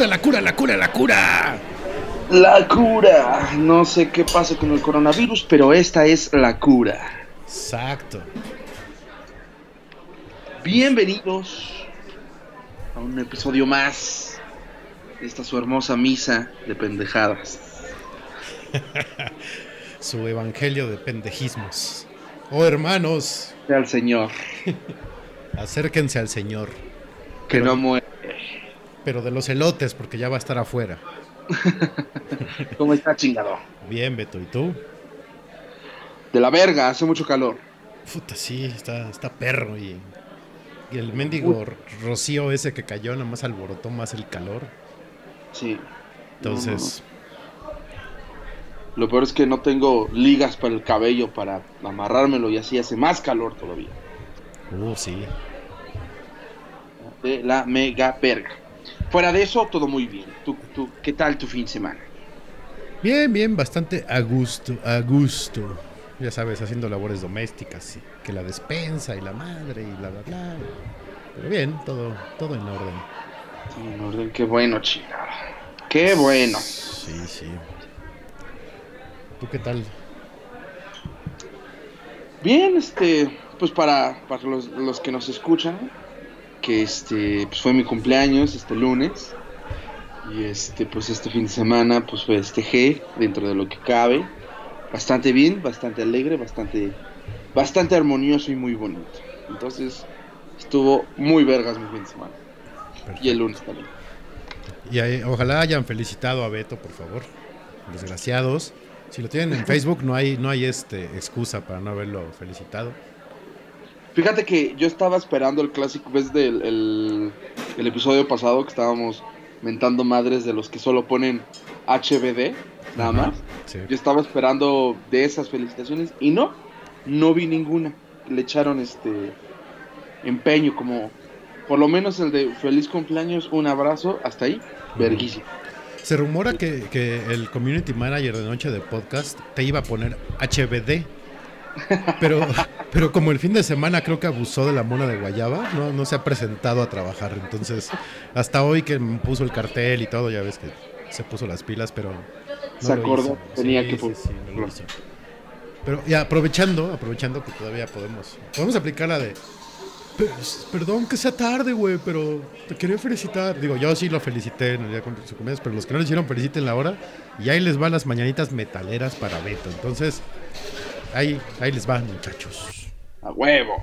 Cura, la cura, la cura, la cura. La cura. No sé qué pasa con el coronavirus, pero esta es la cura. Exacto. Bienvenidos a un episodio más esta su hermosa misa de pendejadas. Su evangelio de pendejismos. Oh, hermanos, el Señor, acérquense al Señor. que Pero- no muere. Pero de los elotes, porque ya va a estar afuera. ¿Cómo está chingado? Bien, Beto, ¿y tú? De la verga, hace mucho calor. Puta, sí, está, está perro y, y el mendigo rocío ese que cayó nada más alborotó más el calor. Sí. Entonces, Lo peor es que no tengo ligas para el cabello para amarrármelo y así hace más calor todavía. uh, sí. De la mega verga. Fuera de eso, todo muy bien. ¿Tú, tú, ¿Qué tal tu fin de semana? Bien, bien, bastante a gusto, a gusto. Ya sabes, haciendo labores domésticas, y que la despensa y la madre y bla, bla, bla. Pero bien, todo, todo en orden. Sí, en orden, qué bueno, chingada. Qué bueno. Sí, sí. ¿Tú qué tal? Bien, este, pues para, para los, los que nos escuchan, que este, pues fue mi cumpleaños este lunes. Y este, pues este fin de semana, pues festejé dentro de lo que cabe. Bastante bien, bastante alegre, bastante, bastante armonioso y muy bonito. Entonces, estuvo muy vergas mi fin de semana. Y el lunes también. Y ahí- ojalá hayan felicitado a Beto, por favor. Desgraciados. Si lo tienen en Facebook, no hay, no hay este excusa para no haberlo felicitado. Fíjate que yo estaba esperando el clásico, ves del el, el episodio pasado que estábamos mentando madres de los que solo ponen HBD, nada más. sí. Yo estaba esperando de esas felicitaciones y no, no vi ninguna. Le echaron este empeño, como por lo menos el de feliz cumpleaños, un abrazo, hasta ahí, verguísimo. Se rumora que, que el community manager de Noche de Podcast te iba a poner HBD. Pero, pero como el fin de semana creo que abusó de la mona de Guayaba, no, no se ha presentado a trabajar. Entonces, hasta hoy que puso el cartel y todo, ya ves que se puso las pilas, pero. no Se acordó, tenía que sí, sí, no lo. Pero ya aprovechando, aprovechando que todavía podemos. Podemos aplicar la de. "Pe- Perdón que sea tarde, güey, pero te quería felicitar. Digo, yo sí lo felicité en el día de su cumpleaños, pero los que no lo hicieron, feliciten la hora. Y ahí les van las mañanitas metaleras para Beto. Entonces, ahí, ahí les van, muchachos. A huevo.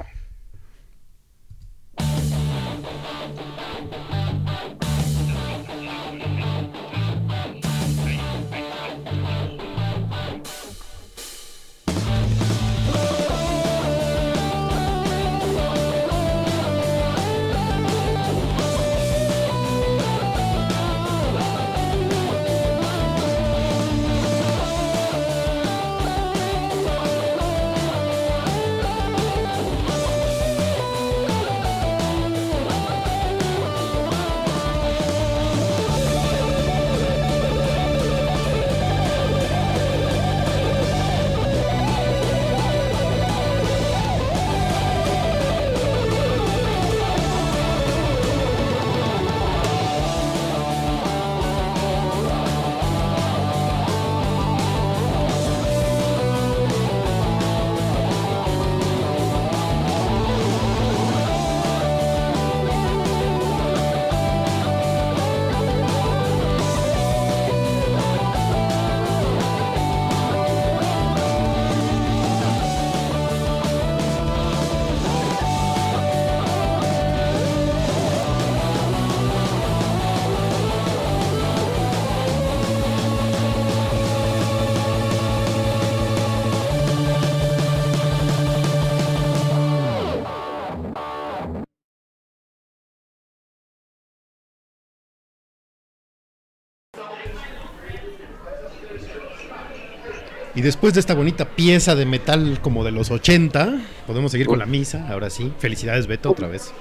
Después de esta bonita pieza de metal como de los 80, podemos seguir con la misa. Ahora sí, felicidades, Beto, otra vez.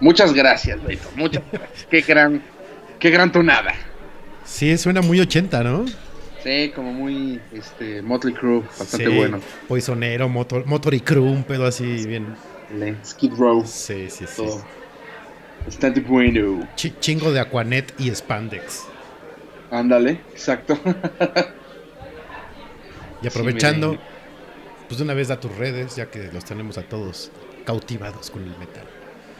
Muchas gracias, Beto. Muchas gracias. Qué gran, qué gran tonada. Sí, suena muy 80, ¿no? Sí, como muy este Motley Crue, bastante Sí, bueno. Poisonero, motor, motor y crew, un pedo así, bien. Skid Row, Sí, sí, sí. todo. Bastante bueno. Chi- chingo de Aquanet y Spandex. Ándale, exacto. Y aprovechando, Sí, pues de una vez da tus redes, ya que los tenemos a todos cautivados con el metal.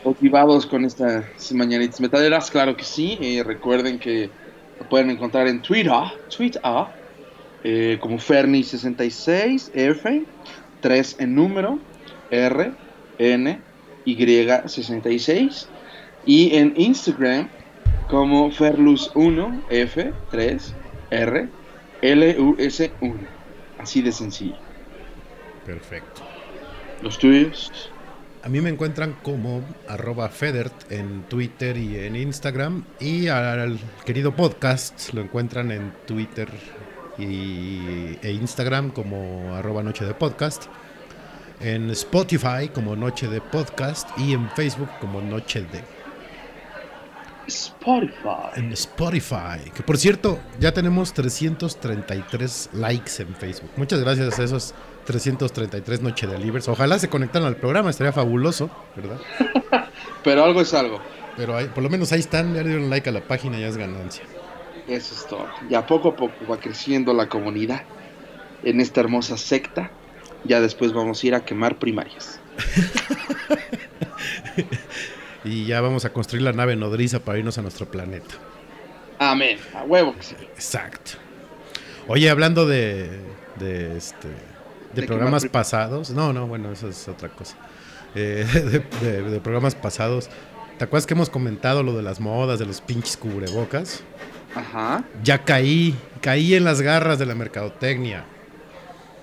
Motivados con estas mañanitas metaleras, claro que sí. Eh, recuerden que Lo pueden encontrar en Twitter, Twitter eh, como Ferni66F, 3 en número, R, N, Y66. Y en Instagram como Ferlus1, F3, R, L-U-S-1. Así de sencillo. Perfecto. Los tuyos. A mí me encuentran como arroba Federt en Twitter y en Instagram. Y al querido podcast lo encuentran en Twitter y, e Instagram como arroba Noche de Podcast. En Spotify como Noche de Podcast y en Facebook como Noche de. Spotify. En Spotify. Que por cierto, ya tenemos 333 likes en Facebook. Muchas gracias a esos 333 Noche de Libres. Ojalá se conectaran al programa, estaría fabuloso, ¿verdad? Pero algo es algo. Pero por lo menos ahí están, ya le dieron like a la página, ya es ganancia. Eso es todo. Ya poco a poco va creciendo la comunidad en esta hermosa secta. Ya después vamos a ir a quemar primarias. Y ya vamos a construir la nave nodriza para irnos a nuestro planeta. Amén. A huevo que sí. Exacto. Oye, hablando de, de este de ¿De programas pasados, no, no, bueno, eso es otra cosa. Eh, de, de- de programas pasados, ¿te acuerdas que hemos comentado lo de las modas, de los pinches cubrebocas? Ajá. Ya caí, caí en las garras de la mercadotecnia.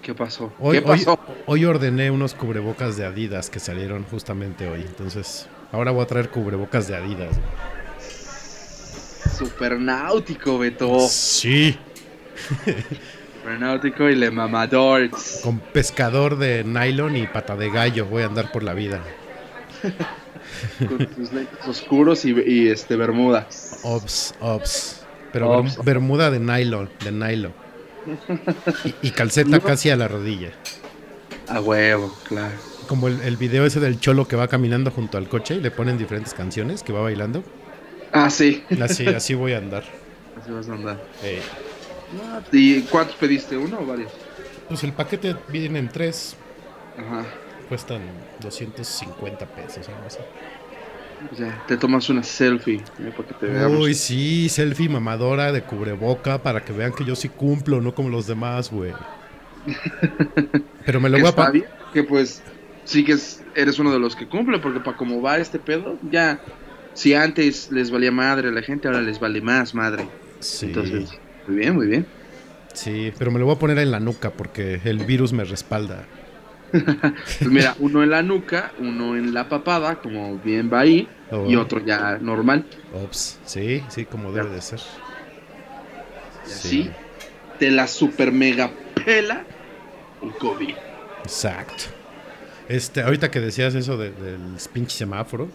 ¿Qué pasó? Hoy, ¿Qué hoy, pasó? hoy ordené unos cubrebocas de Adidas que salieron justamente hoy. Entonces, ahora voy a traer cubrebocas de Adidas. Supernáutico, Beto. Sí, Supernáutico y le mamador. con pescador de nylon y pata de gallo voy a andar por la vida. Con tus lentes oscuros y, y, este bermudas. Ops, ops. Pero Ops. bermuda de nylon, de nylon. Y, y calceta casi a la rodilla. A huevo, claro. Como el, el video ese del cholo que va caminando junto al coche y le ponen diferentes canciones que va bailando. Ah, sí. Así, así voy a andar. Así vas a andar. Eh, ¿Y cuántos pediste? ¿Uno o varios? pues el paquete viene en tres. Ajá. Cuestan 250 pesos, algo así. Ya, te tomas una selfie eh, para que te veamos. Uy, sí, selfie mamadora de cubreboca para que vean que yo sí cumplo, no como los demás, güey. Pero me lo voy a está pa- bien, que pues sí que es- eres uno de los que cumple, porque para cómo va este pedo, ya, si antes les valía madre a la gente, ahora les vale más madre. Sí, Entonces, muy bien, muy bien. sí, pero me lo voy a poner en la nuca porque el virus me respalda. Pues mira, uno en la nuca, uno en la papada, como bien va ahí, Oh. y otro ya normal. Ops, sí, sí, como debe de ser. Y Sí, te la super mega pela el COVID. Exacto. Este, ahorita que decías eso de- del pinche semáforo,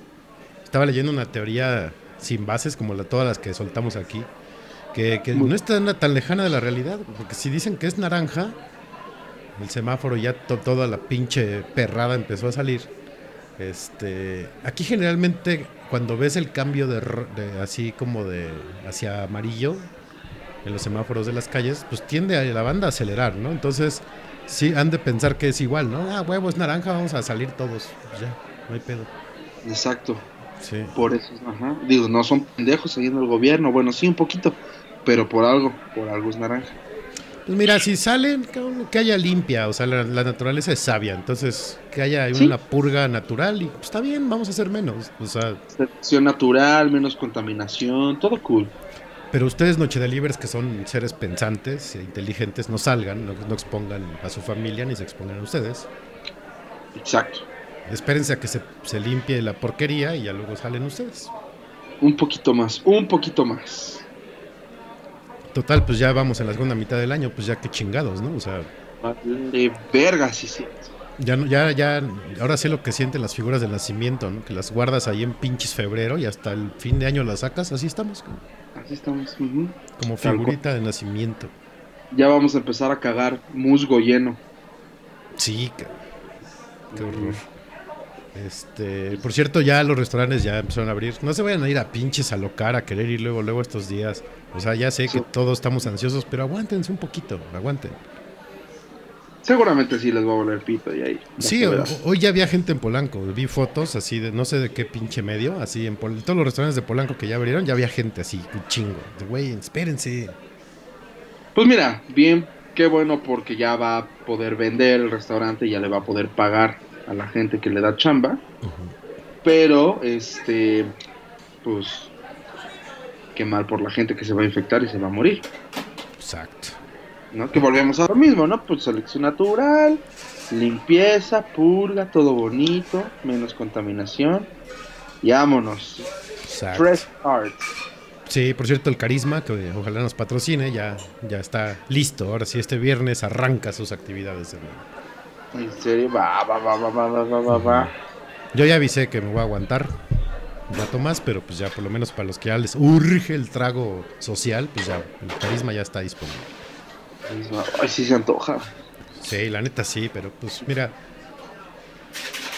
estaba leyendo una teoría sin bases como la, todas las que soltamos aquí, que, que no está tan lejana de la realidad, porque si dicen que es naranja, el semáforo ya to- toda la pinche perrada empezó a salir. Este, aquí generalmente cuando ves el cambio de, de así como de hacia amarillo en los semáforos de las calles, pues tiende a la banda a acelerar, ¿no? Entonces, sí han de pensar que es igual, ¿no? Ah, huevo, es naranja, vamos a salir todos. Ya, no hay pedo. Exacto. Sí. Por eso, ajá. Digo, no son pendejos siguiendo el gobierno. Bueno, sí, un poquito. Pero por algo, por algo es naranja. Pues mira, si salen, que haya limpia, o sea, la, la naturaleza es sabia, entonces que haya Sí. una purga natural y pues, está bien, vamos a hacer menos. O sea, Selección natural, menos contaminación, todo cool. Pero ustedes, Noche de Libres, que son seres pensantes e inteligentes, no salgan, no, no expongan a su familia ni se expongan a ustedes. Exacto. Espérense a que se, se limpie la porquería y ya luego salen ustedes. Un poquito más, un poquito más. Total, pues ya vamos en la segunda mitad del año, pues ya qué chingados, ¿no? O sea, De verga, sí, sí. ya, no- ya, ya, ahora sé lo que sienten las figuras del nacimiento, ¿no? Que las guardas ahí en pinches febrero y hasta el fin de año las sacas, así estamos, Así estamos. como figurita de nacimiento. Ya vamos a empezar a cagar musgo lleno. Sí, qué, qué horror. Este, por cierto, ya los restaurantes ya empezaron a abrir. No se vayan a ir a pinches a locar, a querer ir luego, luego estos días. O sea, ya sé que todos estamos ansiosos, pero aguántense un poquito, aguanten. Seguramente sí les va a volver pito y ahí. Sí, hoy ya había gente en Polanco. Vi fotos así de no sé de qué pinche medio, así en Pol- todos los restaurantes de Polanco que ya abrieron, ya había gente así, un chingo. De güey, espérense. Pues mira, bien, qué bueno porque ya va a poder vender el restaurante, ya le va a poder pagar a la gente que le da chamba. Pero, este, pues, qué mal por la gente que se va a infectar y se va a morir. Exacto. ¿No? Que volvemos a lo mismo, ¿no? Pues selección natural, limpieza, purga, todo bonito, menos contaminación. Y vámonos. Exacto. Fresh Art. Sí, por cierto, el carisma, que ojalá nos patrocine, ya, ya está listo. Ahora sí, este viernes arranca sus actividades. de nuevo. En serio, va, va, va, va, va, va, va, va, va. Yo ya avisé que me voy a aguantar un rato más, pero pues ya por lo menos para los que ya les urge el trago social, pues ya el carisma ya está disponible. Ay, sí se antoja. Sí, la neta sí, pero pues mira,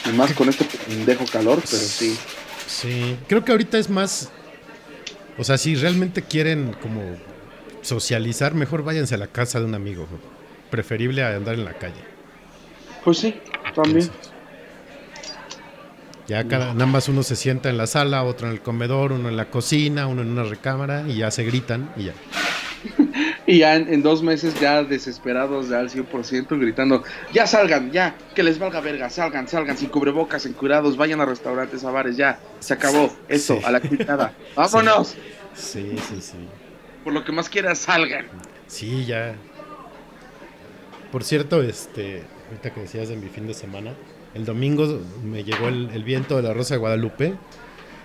Y más con este pendejo calor, pero sí. sí, creo que ahorita es más, o sea, si realmente quieren como socializar, mejor váyanse a la casa de un amigo, preferible a andar en la calle. Pues sí, también. Ya cada, nada más uno se sienta en la sala, otro en el comedor, uno en la cocina, uno en una recámara y ya se gritan y ya. Y ya en, en dos meses ya desesperados ya al 100% gritando, ya salgan, ya, que les valga verga, salgan, salgan, sin cubrebocas, encurados, vayan a restaurantes, a bares, ya, se acabó, esto, Sí. a la quitada, vámonos, Sí, sí, sí. por lo que más quieras, salgan. Sí, ya. Por cierto, este, ahorita que decías de mi fin de semana, el domingo me llegó el, el viento de la Rosa de Guadalupe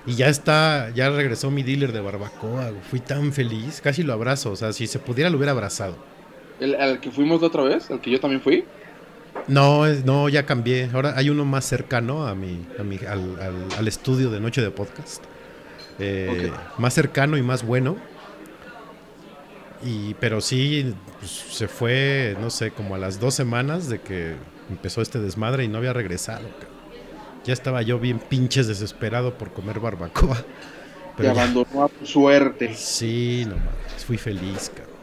y ya está, ya regresó mi dealer de barbacoa. Fui tan feliz, casi lo abrazo. O sea, si se pudiera lo hubiera abrazado. ¿El, al que fuimos la otra vez? ¿Al que yo también fui? No, no, ya cambié. Ahora hay uno más cercano a mi, a mi- al, al- al estudio de noche de podcast. Eh, Más cercano y más bueno. Y, pero sí, pues, se fue, no sé, como a las dos semanas de que empezó este desmadre y no había regresado. Ya estaba yo bien pinches desesperado por comer barbacoa. Te Pero ya- abandonó a tu suerte. sí, no mames, fui feliz, cabrón.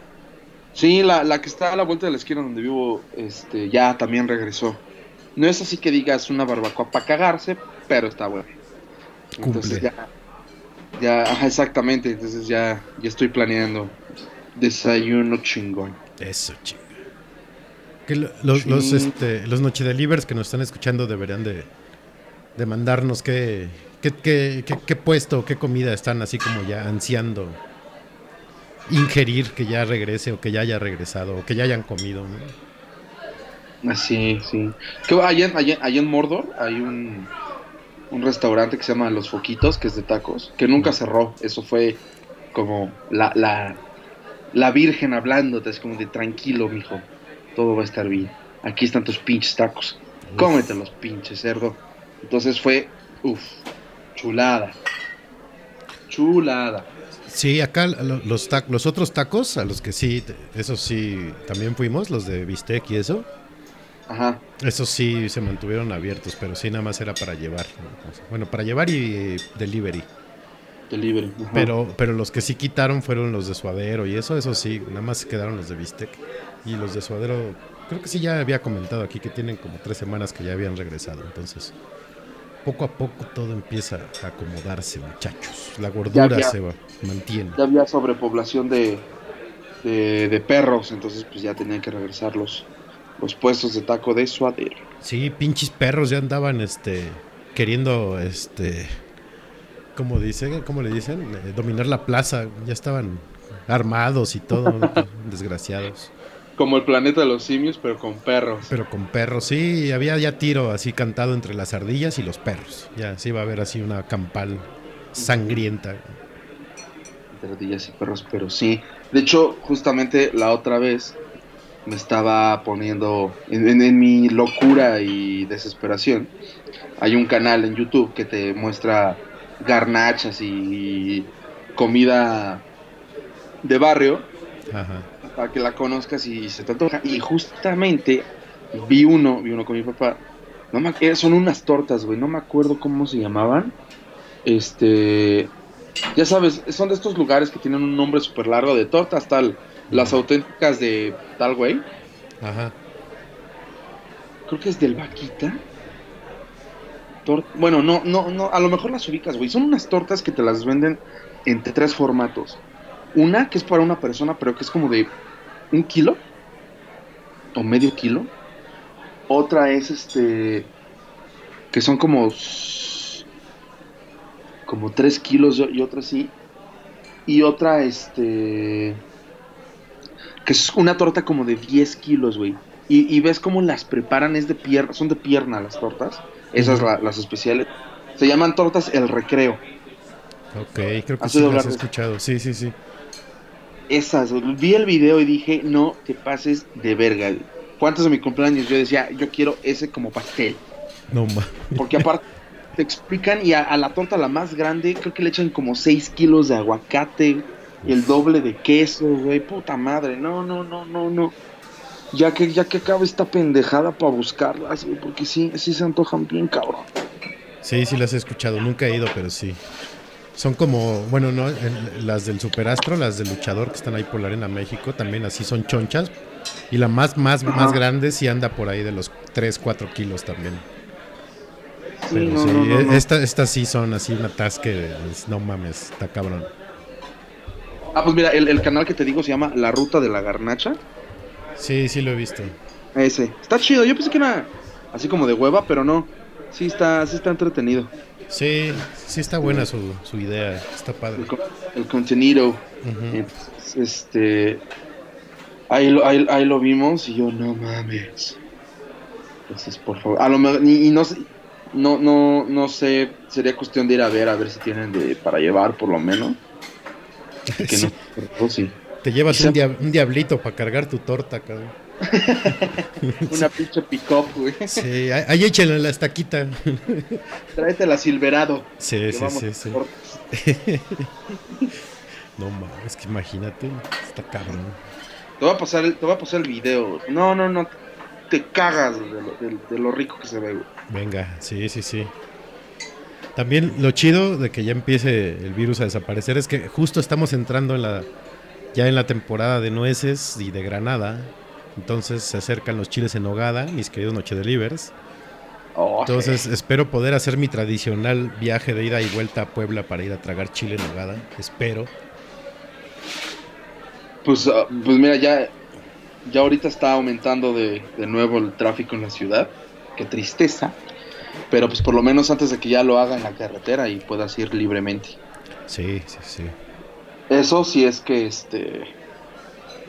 Sí, la, la que está a la vuelta de la esquina donde vivo, este, ya también regresó. No es así que digas una barbacoa para cagarse, pero está bueno. Entonces ya, ya, ajá, exactamente, entonces ya, ya estoy planeando desayuno chingón. Eso. Que lo- los, los, Sí. este, los nochedelivers que nos están escuchando deberían de, de mandarnos qué, qué, qué, qué- qué puesto, qué comida están así como ya ansiando ingerir que ya regrese o que ya haya regresado o que ya hayan comido. ¿no? Así, sí. Que allá, allá en Mordor hay un, un restaurante que se llama Los Foquitos, que es de tacos, que nunca cerró. Eso fue como la, la, la virgen hablándote, es como de tranquilo, mijo, todo va a estar bien. Aquí están tus pinches tacos. Cómete los pinches cerdo. Entonces fue, uff, chulada. Chulada. Sí, acá lo- los, los otros tacos, a los que sí, esos sí, también fuimos, los de bistec y eso, Ajá. esos sí se mantuvieron abiertos, pero sí nada más era para llevar. ¿no? Bueno, para llevar y eh, delivery. Delivery. ajá. Pero, pero los que sí quitaron fueron los de suadero y eso, eso sí, nada más quedaron los de bistec. Y los de suadero, creo que sí ya había comentado aquí que tienen como tres semanas que ya habían regresado. Entonces, poco a poco todo empieza a acomodarse, muchachos. La gordura había- se va, mantiene. ya había sobrepoblación de, de, de perros, entonces pues ya tenían que regresar los, los puestos de taco de suadero. Sí, pinches perros ya andaban este queriendo este ¿cómo dice? ¿Cómo le dicen? Eh, dominar la plaza, ya estaban armados y todo, desgraciados. Como el planeta de los simios, pero con perros. Pero con perros, sí, había ya tiro así cantado entre las ardillas y los perros. Ya sí iba a haber así una campal sangrienta. Entre ardillas y perros, pero sí. De hecho, justamente la otra vez me estaba poniendo en, en- en mi locura y desesperación. Hay un canal en YouTube que te muestra garnachas y comida de barrio Ajá. Para que la conozcas y se te antoja. Y justamente vi uno, vi uno con mi papá. No me, eh, son unas tortas, güey. No me acuerdo cómo se llamaban. Este. Ya sabes, son de estos lugares que tienen un nombre súper largo de tortas, tal. Las auténticas de tal, güey. Ajá. creo que es del Vaquita. Tor- bueno, no, no, no, a lo mejor las ubicas, güey. Son unas tortas que te las venden entre tres formatos. Una que es para una persona, pero que es como de un kilo o medio kilo. Otra es este que son como como tres kilos y otra sí. Y otra este que es una torta como de 10 kilos, güey. Y, y ves cómo las preparan, es de pierna, son de pierna las tortas. Esas la- las especiales. Se llaman tortas el recreo. Ok, creo que ¿Has sí oído las he escuchado. Sí, sí, sí. Esas, vi el video y dije, no te pases de verga. ¿Cuántos de mi cumpleaños? Yo decía, yo quiero ese como pastel. No ma. Porque aparte te explican y a, a la torta la más grande creo que le echan como 6 kilos de aguacate y el doble de queso, güey. Puta madre, no, no, no, no, no. Ya que, ya que acabe esta pendejada para buscarlas, güey, porque sí, sí se antojan bien, cabrón. Sí, sí las he escuchado. Nunca he ido, pero sí. Son como, bueno, no, en- las del Superastro, las del luchador que están ahí por la Arena México, también así son chonchas. Y la más, más, Ajá. más grande sí anda por ahí de los 3, 4 kilos también. Sí, Pero no, sí, no, no, e- no. esta- estas sí son así un atasque, es- no mames, está cabrón. Ah, pues mira, el, el canal que te digo se llama La Ruta de la Garnacha. Sí, sí lo he visto. Ese. Está chido, yo pensé que era así como de hueva, pero no. Sí está, sí está entretenido. Sí, sí está buena su, su idea, está padre. El, el contenido. Ujú. Entonces, este. Ahí lo, ahí, ahí lo vimos y yo, no mames. Entonces, por favor. A lo mejor. Y, y no sé. No, no, no sé. Sería cuestión de ir a ver, a ver si tienen de, para llevar, por lo menos. Que Sí, no. Sí. Te llevas Quizá- un diablito para cargar tu torta, cabrón. Una pinche pick-up, güey. Sí, ahí échenle la estaquita. Tráete la Silverado. Sí, sí, sí, sí. No mames, es que imagínate, está cabrón. Te voy a pasar el, te voy a pasar el video. No, no, no. Te cagas de lo, de- de lo rico que se ve, güey. Venga, sí, sí, sí. También lo chido de que ya empiece el virus a desaparecer es que justo estamos entrando en la ya en la temporada de nueces y de granada. Entonces se acercan los chiles en nogada, mis queridos noche delivers. Oh, Entonces espero poder hacer mi tradicional viaje de ida y vuelta a Puebla para ir a tragar chile en nogada. Espero. Pues, ah, pues mira, ya, ya ahorita está aumentando de, de nuevo el tráfico en la ciudad. Qué tristeza. Pero pues por lo menos antes de que ya lo haga en la carretera y puedas ir libremente. Sí, sí, sí. Eso si es que este.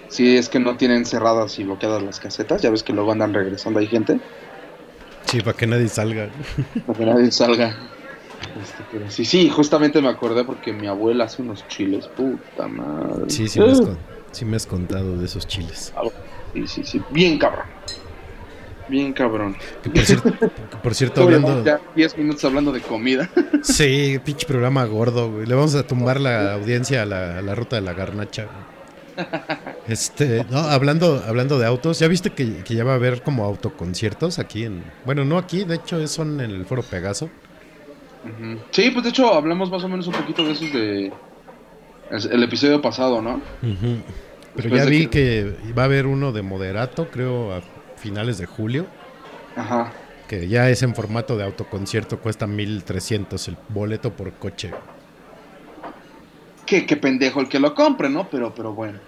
Si es que no tienen cerradas y bloqueadas las casetas. Ya ves que luego andan regresando ahí gente. Sí, para que nadie salga. Para que nadie salga. Este, pero sí, sí, justamente me acordé porque mi abuela hace unos chiles. Puta madre. Sí, sí me, has, con- sí me has contado de esos chiles. Sí, sí, sí. Bien cabrón. Bien cabrón. Que por cierto, que por cierto hablando... ya 10 minutos hablando de comida. Sí, pinche programa gordo, güey. Le vamos a tumbar la audiencia a la, a la ruta de la garnacha. güey. Este, no, hablando, hablando de autos, ¿ya viste que, que ya va a haber como autoconciertos aquí en... Bueno, no aquí, de hecho son en el Foro Pegaso. Sí, pues de hecho hablamos más o menos un poquito de esos de el episodio pasado, ¿no? Pero Después ya vi que va a haber uno de moderato, creo, a finales de julio, Ajá. que ya es en formato de autoconcierto, cuesta 1300 el boleto por coche. Qué, qué pendejo el que lo compre, ¿no? Pero, pero bueno.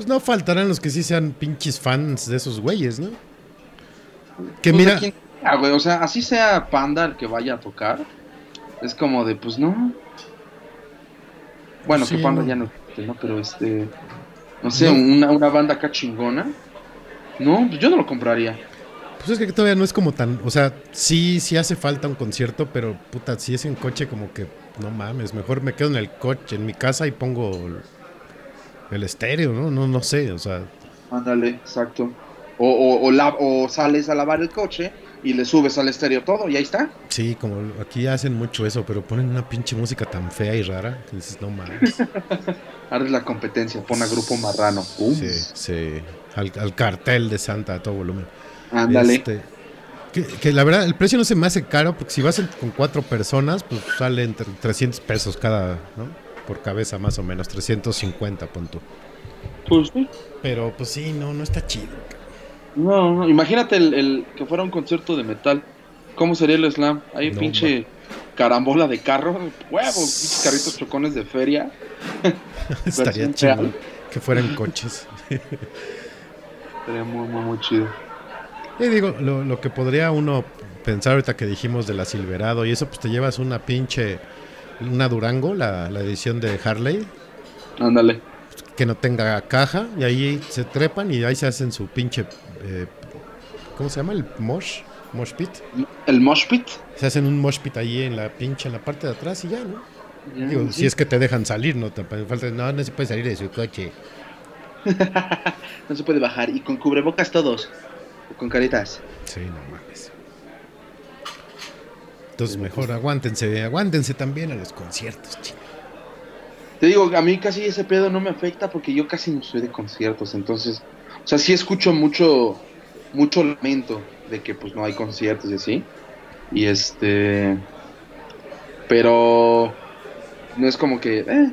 Pues no faltarán los que sí sean pinches fans de esos güeyes, ¿no? Que Pues, mira, ¿a quién- ah, güey, o sea, así sea Panda el que vaya a tocar, es como de, pues no. Bueno, Sí, que Panda no. ya no ¿no? Pero este, no sé, No. Una, una banda acá chingona. No, pues yo no lo compraría. Pues es que todavía no es como tan, o sea, sí, sí hace falta un concierto, pero puta, si es en coche como que, no mames, mejor me quedo en el coche, en mi casa y pongo el, estéreo, ¿no? No, no sé, o sea, Ándale, exacto. O, o, o, la- o sales a lavar el coche y le subes al estéreo todo y ahí está. sí, como aquí hacen mucho eso, pero ponen una pinche música tan fea y rara que dices, no mames. Harles la competencia, pon a Grupo Marrano. Uh, Sí, sí, al, al cartel de Santa a todo volumen. Ándale. Este, que, que la verdad, el precio no se me hace caro, porque si vas con cuatro personas, pues sale entre 300 pesos cada, ¿no? Por cabeza más o menos, 350, pon tú. Pues sí. Pero pues sí, no, no está chido. No, no, imagínate el, el que fuera un concierto de metal. ¿Cómo sería el slam? Hay No, pinche carambola de carro, huevo, pinches carritos chocones de feria. Estaría chido real. que fueran coches. Sería muy, muy, muy chido. Y digo, lo, lo que podría uno pensar ahorita que dijimos de la Silverado y eso, pues te llevas una pinche, una Durango, la, la edición de Harley, Ándale. que no tenga caja y ahí se trepan y ahí se hacen su pinche, eh, ¿cómo se llama? El mosh, mosh pit. El mosh pit. Se hacen un mosh pit ahí en la pinche, en la parte de atrás y ya, ¿no? Ya, Digo, sí. si es que te dejan salir, no te falta, no, no se puede salir de su coche. No se puede bajar. Y con cubrebocas todos. O con caritas. Sí, no. Entonces mejor aguántense, aguántense también a los conciertos, ching. Te digo, a mí casi ese pedo no me afecta porque yo casi no soy de conciertos. Entonces, o sea, sí escucho mucho, mucho lamento de que pues no hay conciertos y así. Y este. Pero. No es como que. Eh,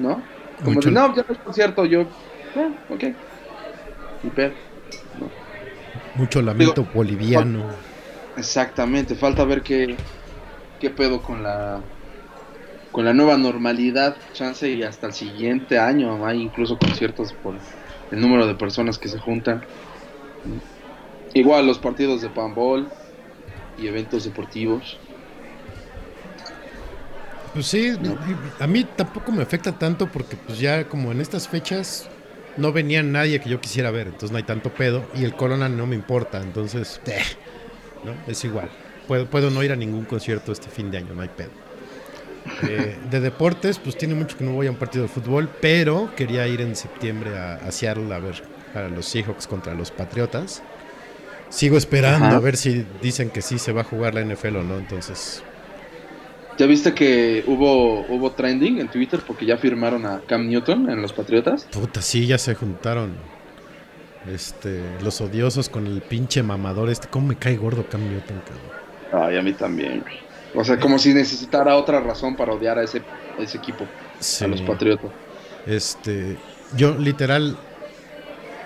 ¿No? Como Mucho- de, no, ya no es concierto. Yo. Eh, ok. Y. Mucho lamento boliviano. Exactamente, falta ver qué, qué pedo con la con la nueva normalidad, chance y hasta el siguiente año hay incluso conciertos por el número de personas que se juntan. Igual los partidos de panball y eventos deportivos. Pues sí, a mí tampoco me afecta tanto porque pues ya como en estas fechas no venía nadie que yo quisiera ver, entonces no hay tanto pedo y el corona no me importa, entonces eh, ¿no? es igual. Puedo, puedo no ir a ningún concierto este fin de año, no hay pedo. Eh, de deportes, pues tiene mucho que no voy a un partido de fútbol, pero quería ir en septiembre a, a Seattle a ver a los Seahawks contra los Patriotas. Sigo esperando Ajá. a ver si dicen que sí se va a jugar la NFL o no, entonces ¿Ya viste que hubo hubo trending en Twitter porque ya firmaron a Cam Newton en los Patriotas? Puta, sí, ya se juntaron. Este, los odiosos con el pinche mamador este. ¿Cómo me cae gordo Cam Newton, cabrón? Ay, a mí también. O sea, como si necesitara otra razón para odiar a ese, a ese equipo, Sí. a los Patriotas. Este, yo literal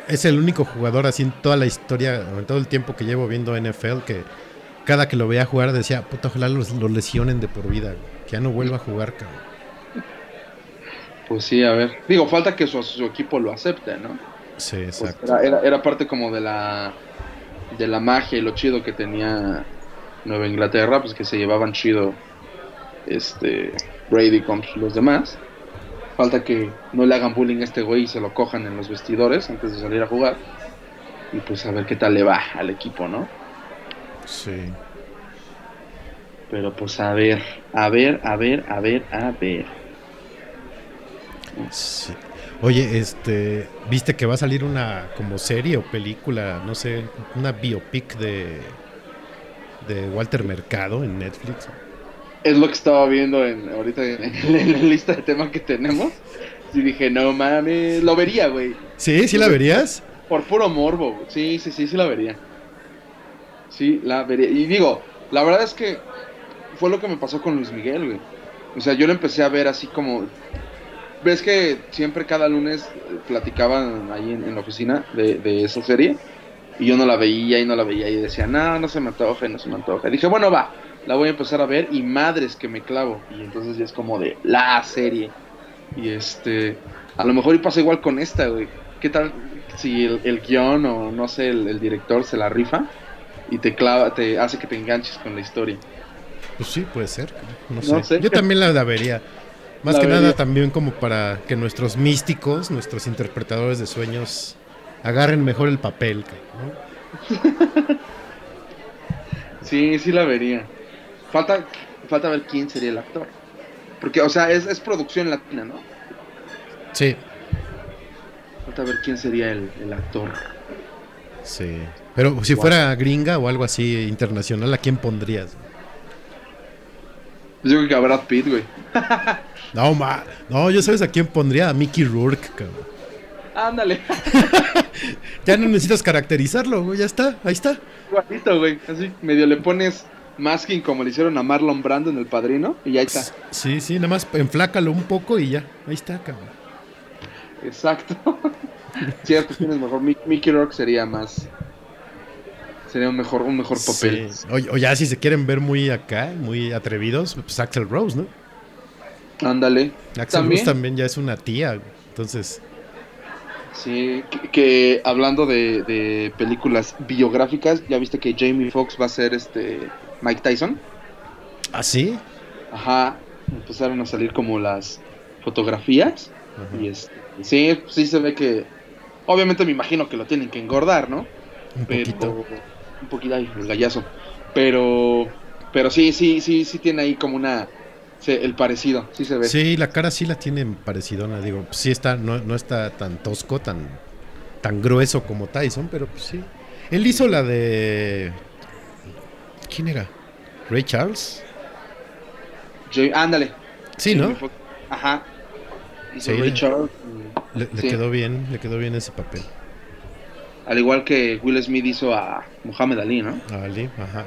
es el único jugador así en toda la historia, en todo el tiempo que llevo viendo NFL que cada que lo veía jugar decía, puta, ojalá los, lo lesionen de por vida, que ya no vuelva a jugar, cabrón. Pues sí, a ver. Digo, falta que su, su equipo lo acepte, ¿no? Sí, Pues exacto. era, era, era parte como de la de la magia y lo chido que tenía Nueva Inglaterra, pues que se llevaban chido este Brady con los demás. Falta que no le hagan bullying a este güey y se lo cojan en los vestidores antes de salir a jugar. Y pues a ver qué tal le va al equipo, ¿no? Sí. Pero pues a ver, a ver, a ver, a ver, a ver. Sí. Oye, este, ¿viste que va a salir una como serie o película, no sé, una biopic de de Walter Mercado en Netflix? Es lo que estaba viendo en, ahorita en, en la lista de temas que tenemos. Y dije, no mames, lo vería, güey. Sí, ¿sí la verías? Por puro morbo, güey. Sí, sí, sí, sí la vería. Sí, la vería. Y digo, la verdad es que fue lo que me pasó con Luis Miguel, güey. O sea, yo lo empecé a ver así como... ¿Ves que siempre cada lunes platicaban ahí en, en la oficina de, de esa serie? Y yo no la veía y no la veía y decía, no, no se me antoja y no se me antoja. Y dije, bueno, va, la voy a empezar a ver y madres que me clavo. Y entonces ya es como de la serie. Y este, a lo mejor y pasa igual con esta, güey. ¿Qué tal si el, el guion o no sé, el, el director se la rifa y te clava, te hace que te enganches con la historia? Pues sí, puede ser. No, No sé. sé. Yo también la, la vería. Más La que nada también como para que nuestros místicos, nuestros interpretadores de sueños, agarren mejor el papel. ¿no? Sí, sí la vería. Falta, falta ver quién sería el actor. Porque, o sea, es, es producción latina, ¿no? Sí, Falta ver quién sería el, el actor. sí. Pero si Wow. fuera gringa o algo así internacional, ¿a quién pondrías? Yo creo que a Brad Pitt, güey. No, ma, no, yo sabes a quién pondría, a Mickey Rourke, cabrón. Ándale. Ya no necesitas caracterizarlo, güey, ya está, ahí está. Igualito, güey. Así, medio le pones masking como le hicieron a Marlon Brando en El Padrino y ya está. Sí, sí, nada más enflácalo un poco y ya, ahí está, cabrón. Exacto. Cierto, tienes mejor. Mi- Mickey Rourke sería más. Sería un mejor, un mejor papel. Sí. O, o ya si se quieren ver muy acá, muy atrevidos, pues Axel Rose, ¿no? Ándale. Axel También, Rose también ya es una tía. Entonces, sí, que, que hablando de, de películas biográficas, ya viste que Jamie Foxx va a ser este Mike Tyson. ¿ah, sí? Ajá, empezaron a salir como las fotografías. Ajá. Y este, sí, sí se ve que. Obviamente me imagino que lo tienen que engordar, ¿no? Un Pero, poquito. un poquito, ay, el gallazo. Pero, pero sí, sí, sí, sí tiene ahí como una, el parecido, sí se ve. Sí, la cara sí la tiene parecidona, digo, sí está, no, no está tan tosco, tan, tan grueso como Tyson, pero pues sí. Él hizo la de... ¿Quién era? ¿Ray Charles? Ja- ándale. Sí, ¿no? Ajá. Hizo Sí. Ray Charles, Le, le Sí. quedó bien, le quedó bien ese papel. Al igual que Will Smith hizo a Muhammad Ali, ¿no? A Ali, ajá.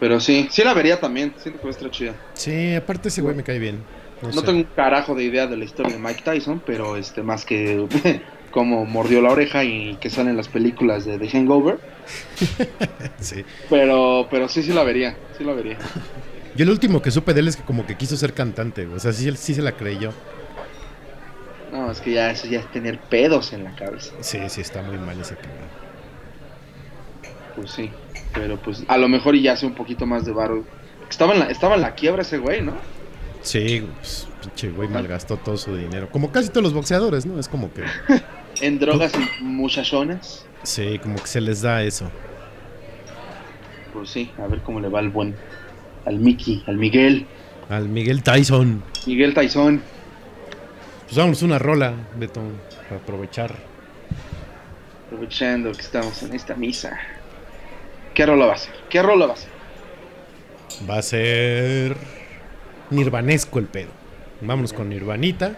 Pero sí, sí la vería también. Siento que va a estar chida. Sí, aparte ese güey me cae bien. No, No sé. tengo un carajo de idea de la historia de Mike Tyson, pero este más que cómo mordió la oreja y que salen las películas de The Hangover. Sí. Pero, pero sí, sí la vería. Sí la vería. Yo el último que supe de él es que como que quiso ser cantante, o sea, sí, sí se la creyó. No, es que ya eso ya es tener pedos en la cabeza. Sí, sí, está muy mal ese cabrón. Pues sí. Pero pues a lo mejor y ya hace un poquito más de varo. Estaba en la, estaba en la quiebra ese güey, ¿no? Sí, pues, pinche güey malgastó todo su dinero. Como casi todos los boxeadores, ¿no? Es como que... En drogas y muchachonas. Sí, como que se les da eso. Pues sí, a ver cómo le va al buen. Al Mickey, al Miguel. Al Miguel Tyson. Miguel Tyson. Pues vámonos una rola, Beto, para aprovechar. Aprovechando que estamos en esta misa. ¿Qué rola va a ser? ¿Qué rola va a ser? Va a ser nirvanesco el pedo. Vámonos con Nirvanita.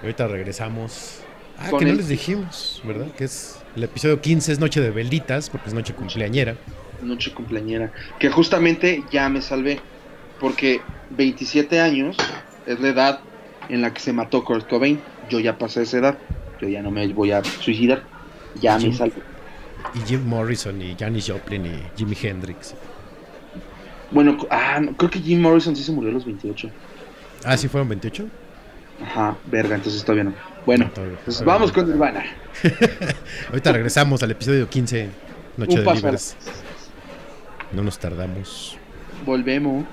Y ahorita regresamos. Ah, que no el- les dijimos, ¿verdad? Que es el episodio 15 es noche de velitas, porque es noche cumpleañera. Noche cumpleañera. Que justamente ya me salvé. Porque 27 años es la edad en la que se mató Kurt Cobain. Yo ya pasé esa edad. Yo ya no me voy a suicidar. Ya me salvé. Y Jim Morrison, y Janis Joplin, y Jimi Hendrix. Bueno, ah, no, creo que Jim Morrison sí se murió a los 28. Ah, ¿sí fueron 28? Ajá, verga, entonces todavía no. Bueno, No, todavía. pues Todavía vamos no. con Nirvana. Ahorita regresamos al episodio 15, Noche Un de Libres. No nos tardamos. Volvemos.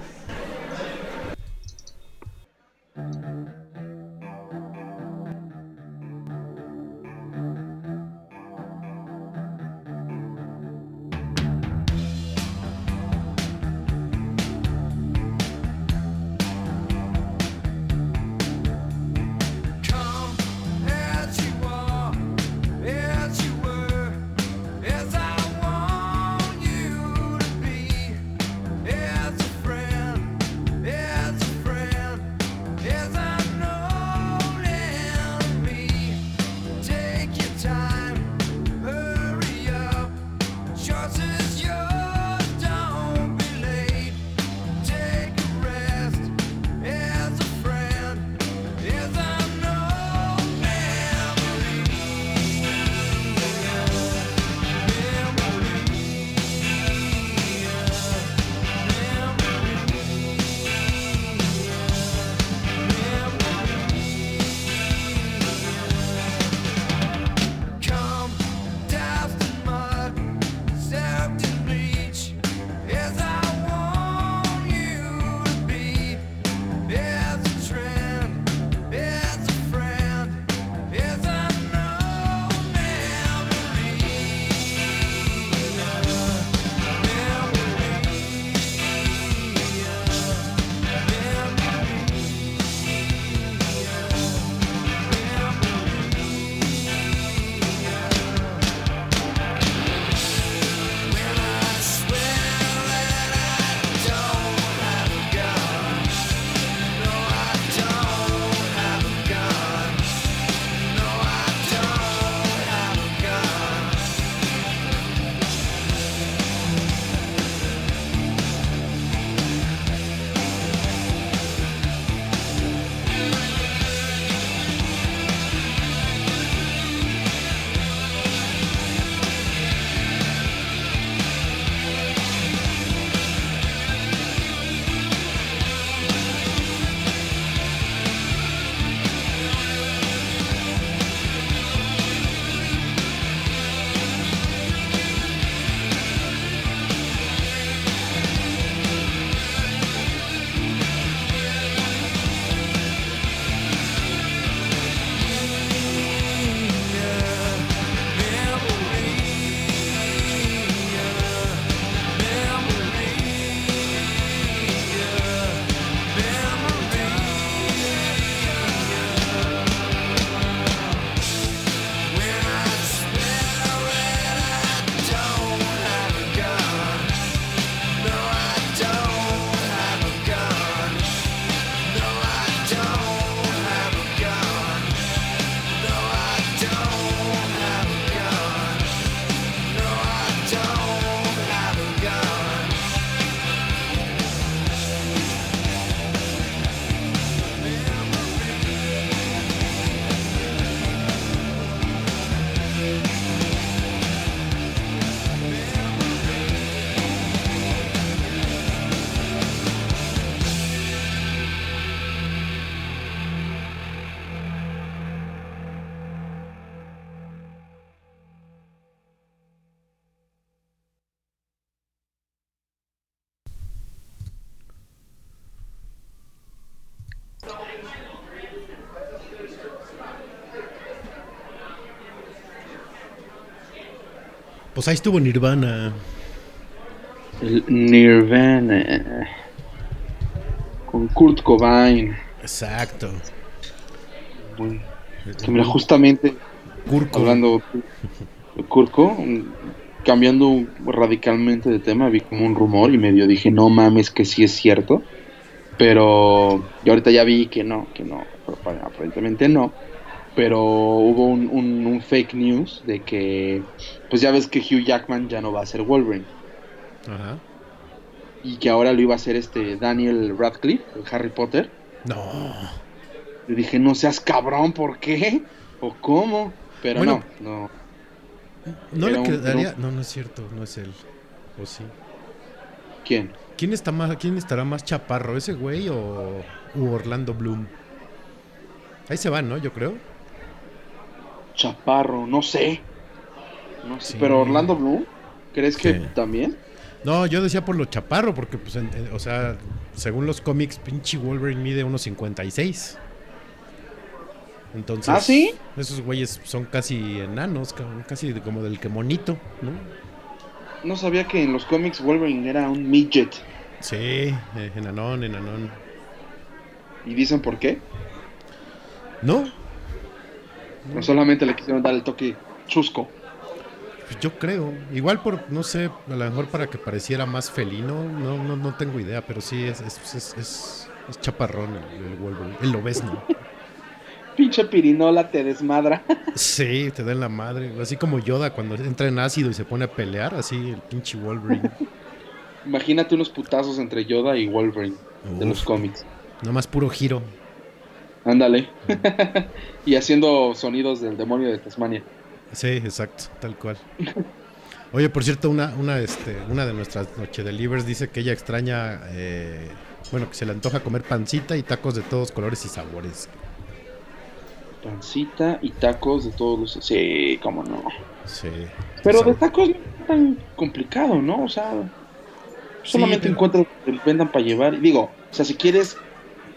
Pues ahí estuvo Nirvana. El Nirvana. Con Kurt Cobain. Exacto. Que mira, justamente Kurko. hablando de Kurko, mm, cambiando radicalmente de tema, vi como un rumor y medio dije, no mames que sí es cierto. Pero yo ahorita ya vi que no, que no, apa- aparentemente no. Pero hubo un, un- un fake news de que, pues ya ves que Hugh Jackman ya no va a ser Wolverine. Ajá. Y que ahora lo iba a hacer este Daniel Radcliffe, el Harry Potter. No. Yo dije, no seas cabrón, ¿por qué? ¿O cómo? Pero Bueno. no, no. No Era le un- quedaría. No, no es cierto, no es él. ¿O sí? ¿Quién? ¿Quién, está más, ¿Quién estará más chaparro, ese güey o u Orlando Bloom? Ahí se van, ¿no? Yo creo. Chaparro, no sé. No sé, Sí. pero Orlando Bloom, ¿crees que Sí. también? No, yo decía por lo chaparro, porque, pues, en- en- o sea, según los cómics, pinche Wolverine mide unos 56. Entonces, ¿Ah, sí? esos güeyes son casi enanos, casi como del que monito, ¿no? No sabía que en los cómics Wolverine era un midget. Sí, eh, enanón, enanón. ¿Y dicen por qué? No, No solamente le quisieron dar el toque chusco. pues yo creo. Igual por, no sé, a lo mejor para que pareciera más felino, no, no, no tengo idea, pero sí es, es, es, es- es chaparrón el, el Wolverine, el lobesno. Pinche pirinola te desmadra. Sí, te da en la madre. Así como Yoda cuando entra en ácido y se pone a pelear, así el pinche Wolverine. Imagínate unos putazos entre Yoda y Wolverine de los cómics. Nomás puro giro. Ándale. y haciendo sonidos del demonio de Tasmania. Sí, exacto, tal cual. Oye, por cierto, una, una, este, una de nuestras noche delivers dice que ella extraña, eh, bueno, que se le antoja comer pancita y tacos de todos colores y sabores. Pancita y tacos de todos los... Sí, cómo no. Sí. Pero de tacos no es tan complicado, ¿no? O sea, solamente pero- encuentras que te vendan para llevar. Y digo, o sea, si quieres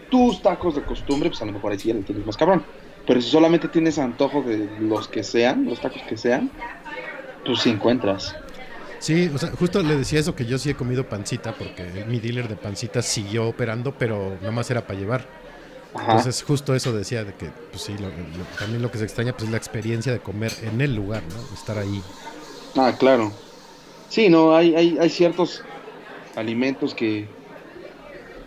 tus tacos de costumbre, pues a lo mejor ahí sí ya tienes más cabrón. Pero si solamente tienes antojo de los que sean, los tacos que sean, pues sí encuentras. Sí, o sea, justo le decía eso que yo sí he comido pancita porque mi dealer de pancita siguió operando, pero nomás era para llevar. Ajá. Entonces justo eso decía de que, pues sí, lo- lo- también lo que se extraña pues es la experiencia de comer en el lugar, ¿no? Estar ahí. Ah, claro. Sí, no, hay, hay, hay ciertos alimentos que.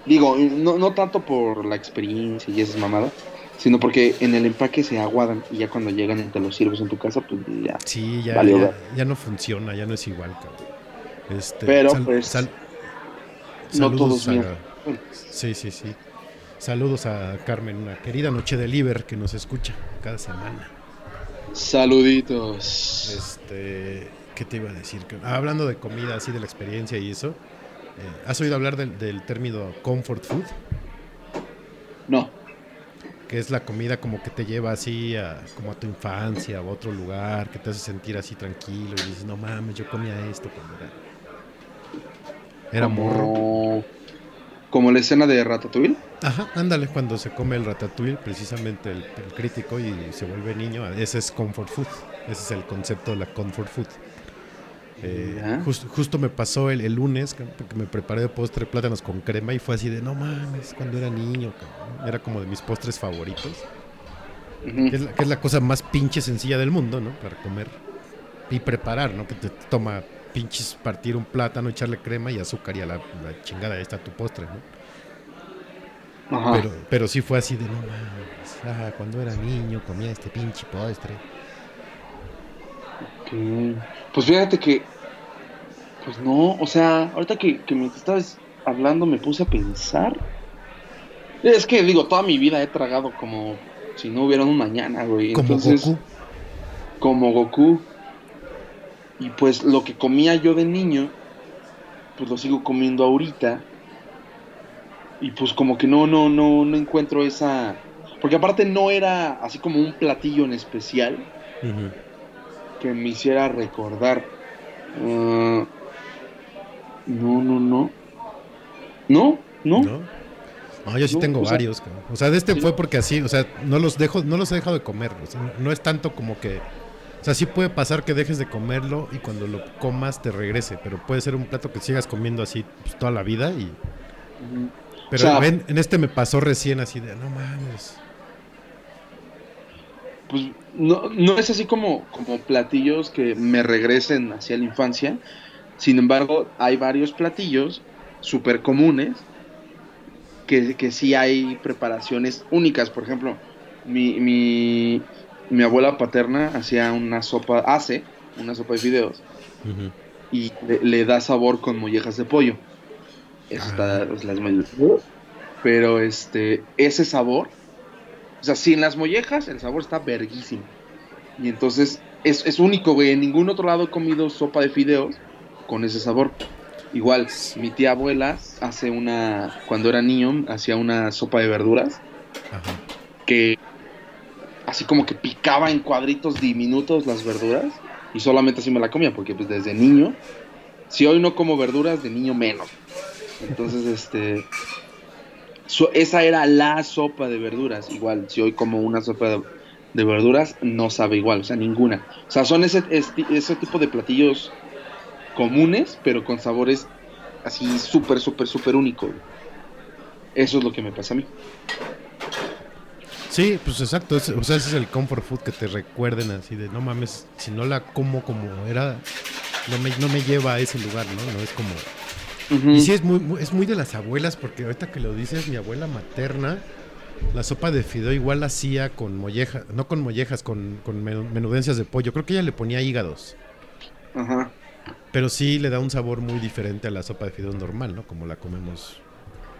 Digo, no, no tanto por la experiencia y esas mamadas, sino porque en el empaque se aguadan y ya cuando llegan y te los sirves en tu casa, pues ya. Sí, ya, ya, no funciona, ya no es igual, cabrón. Este, Pero, pues, no saludos todos a- bien. Sí, sí, sí. Saludos a Carmen, una querida noche de Liber que nos escucha cada semana. Saluditos. Este, ¿qué te iba a decir? Ah, hablando de comida, así de la experiencia y eso, ¿has oído hablar del, del término comfort food? No. Que es la comida como que te lleva así a, como a tu infancia a otro lugar, que te hace sentir así tranquilo y dices, no mames, yo comía esto cuando era, era morro. como, como la escena de Ratatouille. Ajá, ándale, cuando se come el ratatouille, precisamente el, el crítico y se vuelve niño, ese es comfort food, ese es el concepto de la comfort food. Eh, Ya. jus- justo me pasó el, el lunes, porque me preparé de postre plátanos con crema y fue así de, no mames, cuando era niño, cabrón". era como de mis postres favoritos, que es, la, que es la cosa más pinche sencilla del mundo, ¿no? Para comer y preparar, ¿no? Que te toma pinches partir un plátano, echarle crema y azúcar y a la, la chingada, ahí está tu postre, ¿no? Ajá. Pero, pero sí fue así de no mames. ah, cuando era niño comía este pinche postre. Ok. Pues fíjate que. Pues no, o sea, ahorita que, que me estabas hablando me puse a pensar. Es que digo, toda mi vida he tragado como si no hubiera un mañana, güey. Como Entonces, Goku. como Goku. Y pues lo que comía yo de niño, pues lo sigo comiendo ahorita. Y pues como que no, no, no, no encuentro esa. Porque aparte no era así como un platillo en especial Ujú. Que me hiciera recordar. Ah, no, no, no. No, no. ¿No? No, yo sí No, tengo o sea- varios, cabrón. O sea, de este Sí. fue porque así, o sea, no los dejo, no los he dejado de comer. o sea, no es tanto como que. O sea, sí puede pasar que dejes de comerlo y cuando lo comas te regrese, pero puede ser un plato que sigas comiendo así pues, toda la vida y. Pero O sea- ven, en este me pasó recién así de, no mames. Pues no, no es así como, como platillos que me regresen hacia la infancia. Sin embargo, hay varios platillos súper comunes que, que sí hay preparaciones únicas. Por ejemplo, mi, mi, mi abuela paterna hacía una sopa, hace una sopa de fideos Ujú. y le, le da sabor con mollejas de pollo. Eso Ah. está, pues, las mollejas. Pero este, ese sabor, o sea, sin las mollejas, el sabor está verguísimo. Y entonces es, es único, güey. En ningún otro lado he comido sopa de fideos con ese sabor. Igual, mi tía abuela hace una, cuando era niño, hacía una sopa de verduras Ajá. que así como que picaba en cuadritos diminutos las verduras y solamente así me la comía porque pues desde niño si hoy no como verduras de niño menos entonces este esa era la sopa de verduras igual si hoy como una sopa de, verduras no sabe igual o sea ninguna o sea son ese ese tipo de platillos comunes pero con sabores así súper súper súper únicos eso es lo que me pasa a mí Sí, pues exacto. o sea, ese es el comfort food que te recuerden así de, no mames, si no la como como era, no me, no me lleva a ese lugar, ¿no? No es como... Y sí, es muy, muy- es muy de las abuelas, porque ahorita que lo dices, mi abuela materna, la sopa de fideo igual la hacía con mollejas, no con mollejas, con, con menu- menudencias de pollo. Creo que ella le ponía hígados. Ajá. Pero sí le da un sabor muy diferente a la sopa de fideos normal, ¿no? Como la comemos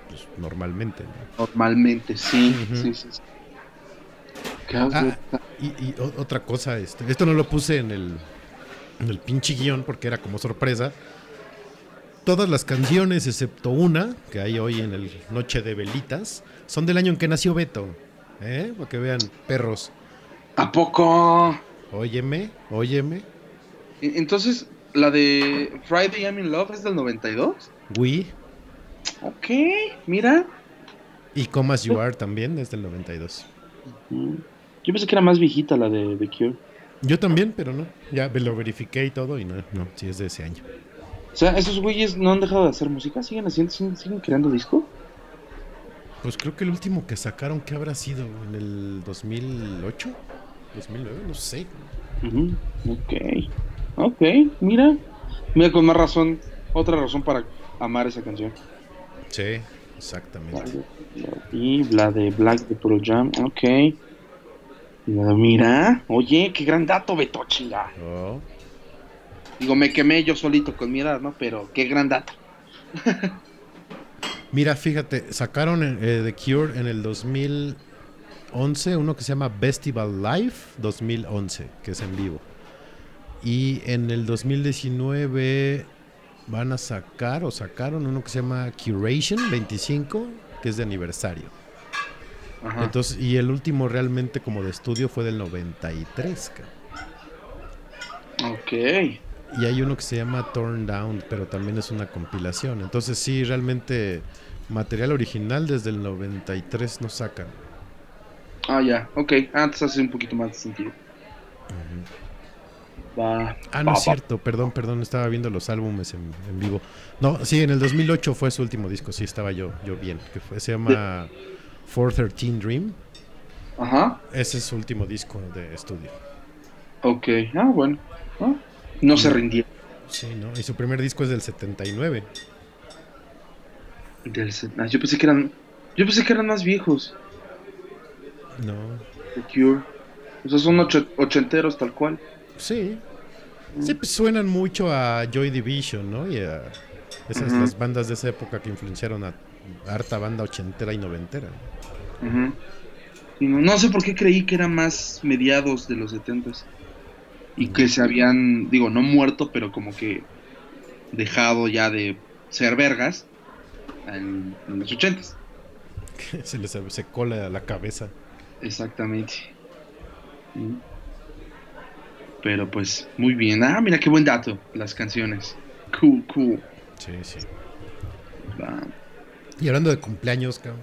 pues, normalmente. ¿no? Normalmente, sí. Sí, sí, sí. ¿Qué Ah, y, y otra cosa, este, esto no lo puse en el, en el pinche guion porque era como sorpresa. Todas las canciones, excepto una, que hay hoy en el Noche de Velitas, son del año en que nació Beto. ¿Eh? Para que vean, perros. ¿A poco? Óyeme, óyeme. E- Entonces, la de Friday I'm in Love es del 92. We Ok, mira. y Comas You Are también es del 92. Mm. Yo pensé que era más viejita la de The Cure. Yo también, pero no. Ya lo verifiqué y todo y no, no, sí es de ese año. O sea, esos güeyes no han dejado de hacer música, siguen haciendo, siguen, siguen creando disco. Pues creo que el último que sacaron, ¿qué habrá sido? ¿En el 2008? ¿2009? No sé. Ujú, Ok, ok, mira. Mira, con más razón, otra razón para amar esa canción. Sí, exactamente. Y la de Black de Pearl Jam, ok. Mira, oye, qué gran dato, Beto, chinga. Oh, Digo, me quemé yo solito con mi edad, ¿no? Pero qué gran dato. Mira, fíjate, sacaron eh, The Cure en el 2011, uno que se llama Festival Live 2011, que es en vivo. Y en el 2019 van a sacar o sacaron uno que se llama Curation 25, que es de aniversario. Ajá. Entonces, y el último realmente como de estudio fue del 93. ca. ok. Y hay uno que se llama Torn Down, pero también es una compilación. Entonces sí, realmente material original desde el 93 no sacan. Ah, ya, ok. Antes hace un poquito más de sentido. Va. Ah, no es cierto, perdón, perdón, estaba viendo los álbumes en, en vivo. No, sí, en el 2008 fue su último disco, sí, estaba yo, yo bien. Que fue, se llama 413 Dream. Ajá. Ese es su último disco de estudio. Ok. Ah, bueno. Ah, No se rindió. Sí, ¿no? Y su primer disco es del 79. Del set- ah, yo pensé que eran. Yo pensé que eran más viejos. No, The Cure. O sea, son ocho- ochenteros tal cual. sí. Sí, pues suenan mucho a Joy Division, ¿no? Y a esas las bandas de esa época que influenciaron a harta banda ochentera y noventera. Y no, no sé por qué creí que era más mediados de los setentas. Y que se habían, digo, no muerto, pero como que dejado ya de ser vergas en, en los ochentas. Se les se cola la cabeza. Exactamente. Pero pues, muy bien. Ah, mira qué buen dato, las canciones. Cool, cool. Sí, sí. Va. Y hablando de cumpleaños, cabrón,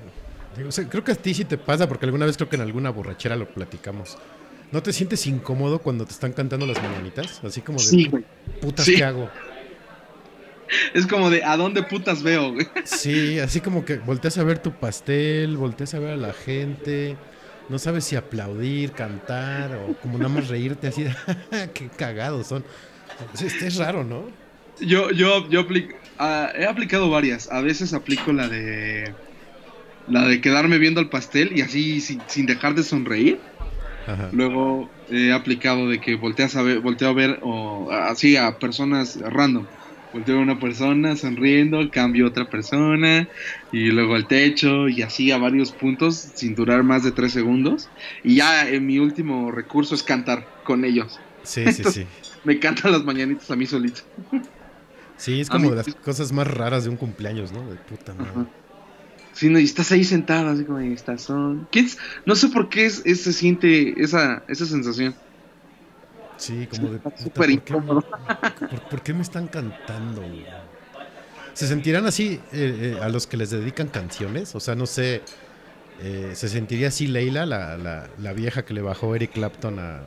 Digo, o sea, creo que a ti sí te pasa, porque alguna vez creo que en alguna borrachera lo platicamos. ¿No te sientes incómodo cuando te están cantando las mañanitas? Así como de Sí, putas Sí. ¿qué hago? Es como de, ¿a dónde putas veo, güey? Sí, así como que volteas a ver tu pastel, volteas a ver a la gente, no sabes si aplaudir, cantar o como nada más reírte así de, qué cagados son. Es, es raro, ¿no? Yo, yo, yo apli- ah, he aplicado varias. A veces aplico la de. La de quedarme viendo el pastel y así sin, sin dejar de sonreír. Ajá. Luego he aplicado de que volteas a ver, volteo a ver o así a personas random. Volteo a una persona sonriendo, cambio a otra persona y luego al techo y así a varios puntos sin durar más de tres segundos. Y ya en mi último recurso es cantar con ellos. Sí, sí, sí. Me cantan las mañanitas a mí solito. Sí, es como de las cosas más raras de un cumpleaños, ¿no? De puta madre. Ajá. Sí, no, y estás ahí sentado, así como, estas son. ¿Quién s- No sé por qué es, es- se siente esa, esa sensación. Sí, como de puta, ¿por, qué, por- por qué me están cantando? güey? ¿Se sentirán así eh, eh, a los que les dedican canciones? O sea, no sé, eh, ¿se sentiría así Leila, la, la- la vieja que le bajó Eric Clapton a,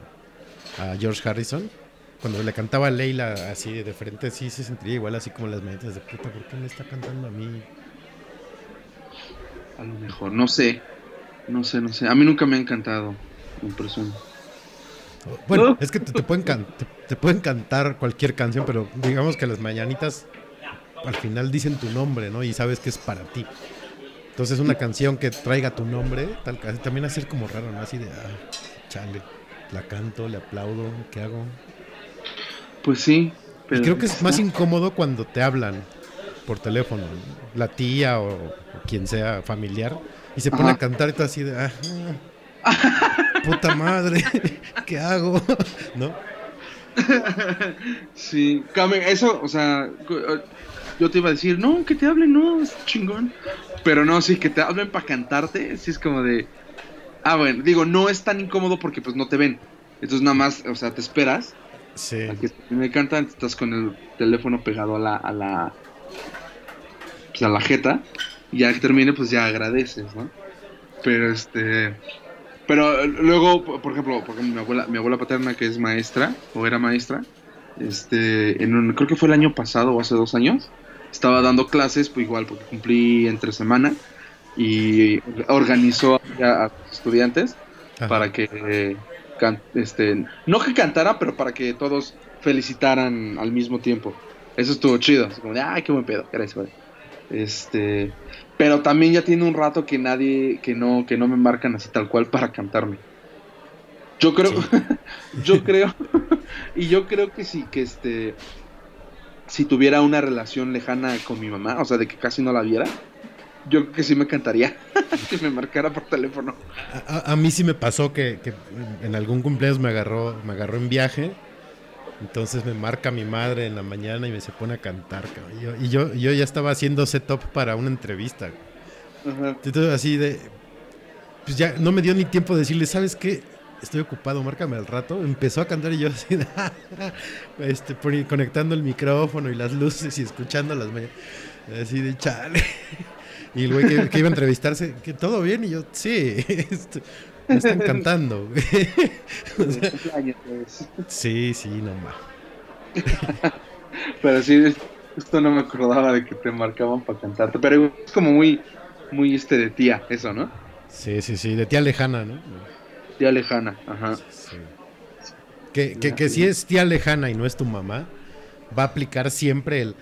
a George Harrison? Cuando le cantaba a Leila así de frente, sí se sentiría igual así como las meditas de puta, ¿por qué me está cantando a mí? A lo mejor, no sé. No sé, no sé. A mí nunca me ha encantado en persona. Bueno, No. es que te, te pueden can- te, te pueden cantar cualquier canción, pero digamos que las mañanitas al final dicen tu nombre, ¿no? Y sabes que es para ti. Entonces una canción que traiga tu nombre, tal también hacer como raro, ¿no? Así de, ah, chale, la canto, le aplaudo, ¿qué hago? Pues sí. Y Pero creo que es más incómodo cuando te hablan por teléfono, ¿no? la tía o, o quien sea familiar, y se pone a cantar y tú así de, ah, puta madre, ¿qué hago? ¿No? Sí, eso, o sea, eh, yo te iba a decir, no, que te hablen, no, es chingón. Pero no, sí, que te hablen para cantarte, sí es como de. Ah, bueno, digo, no es tan incómodo porque pues no te ven. Entonces nada más, o sea, te esperas Sí. a que me cantan, estás con el teléfono pegado a la, a la, pues a la jeta, y ya que termine, pues ya agradeces, ¿no? Pero este, pero luego, por ejemplo, por ejemplo, mi abuela, mi abuela paterna que es maestra, o era maestra, este, en un, creo que fue el año pasado o hace dos años, estaba dando clases, pues igual, porque cumplí entre semana, y organizó a, a sus estudiantes Ajá. para que eh, can- este no que cantara pero para que todos felicitaran al mismo tiempo eso estuvo chido así como ay qué buen pedo gracias güey". este pero también ya tiene un rato que nadie que no que no me marcan así tal cual para cantarme yo creo yo creo y yo creo que sí que este si tuviera una relación lejana con mi mamá o sea de que casi no la viera yo creo que sí me cantaría que me marcara por teléfono A, a- a mí sí me pasó que, que en algún cumpleaños me agarró, me agarró en viaje. Entonces me marca mi madre en la mañana y me se pone a cantar. cabrón. Y yo, y yo, yo ya estaba haciendo setup para una entrevista. Entonces así de... Pues ya no me dio ni tiempo de decirle, ¿sabes qué? Estoy ocupado, márcame al rato. Empezó a cantar y yo así de... este, conectando el micrófono y las luces y escuchando las... Así de chale. Y el güey que, que iba a entrevistarse, que todo bien, y yo, sí, este, me están cantando. O sea, pues. sí, sí, no más. Pero sí, esto no me acordaba de que te marcaban para cantarte. Pero es como muy, muy este de tía, eso, ¿no? Sí, sí, sí, de tía lejana, ¿no? Tía lejana, ajá. Sí. Que, que, que si es tía lejana y no es tu mamá, va a aplicar siempre el.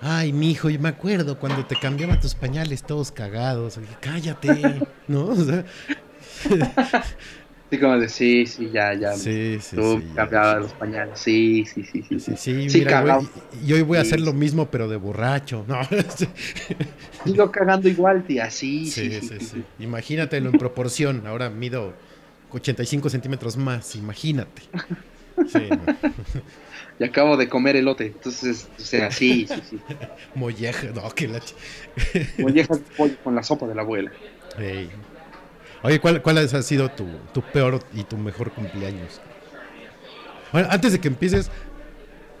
Ay, mijo, yo me acuerdo cuando te cambiaba tus pañales todos cagados. Oye, Cállate, ¿no? O sea, Así como de sí, sí, ya, ya. sí, sí, Tú sí. ya. cambiabas los pañales, sí, sí, sí, sí. Sí, sí, Sí, mira, y- hoy voy a Sí, hacer lo sí. mismo, pero de borracho. No, sí, Sigo cagando igual, tía, sí, sí, sí, sí. sí, sí, sí. Imagínatelo en proporción. Ahora mido 85 centímetros más, imagínate. Sí, no. Y acabo de comer elote, entonces, o sea, sí, sí, sí. molleja, no, que la... de pollo con la sopa de la abuela. Ey. Oye, ¿cuál, ¿cuál ha sido tu, tu peor y tu mejor cumpleaños? Bueno, antes de que empieces,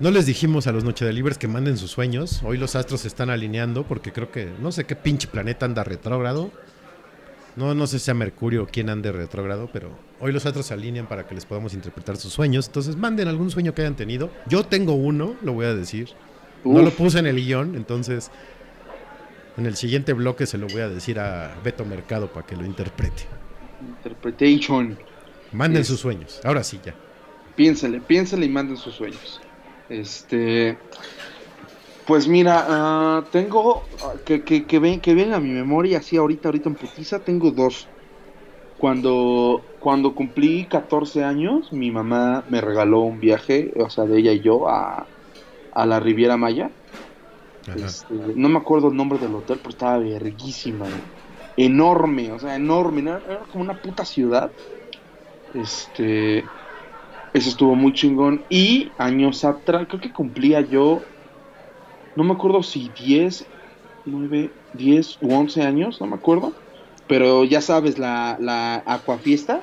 no les dijimos a los Noche Delivers que manden sus sueños. Hoy los astros se están alineando porque creo que no sé qué pinche planeta anda retrógrado. No, no sé si sea Mercurio o quién ande retrógrado, pero hoy los astros se alinean para que les podamos interpretar sus sueños. Entonces manden algún sueño que hayan tenido. Yo tengo uno, lo voy a decir. No lo puse en el guion, entonces en el siguiente bloque se lo voy a decir a Beto Mercado para que lo interprete. Interpretation. Manden sus sueños. Ahora sí, ya. Piénsale, piénsale y manden sus sueños. Este. Pues mira, ah, tengo. ah, que, que, que, ven, que ven a mi memoria así ahorita, ahorita en putiza, tengo dos. Cuando, cuando cumplí 14 años, mi mamá me regaló un viaje, o sea, de ella y yo, a, a la Riviera Maya. Este, no me acuerdo el nombre del hotel, pero estaba verguísima. Enorme, o sea, enorme. ¿no? Era como una puta ciudad. Este. Eso estuvo muy chingón. Y años atrás, creo que cumplía yo. No me acuerdo si 10, 9, 10 u 11 años, no me acuerdo. Pero ya sabes, la, la Aquafiesta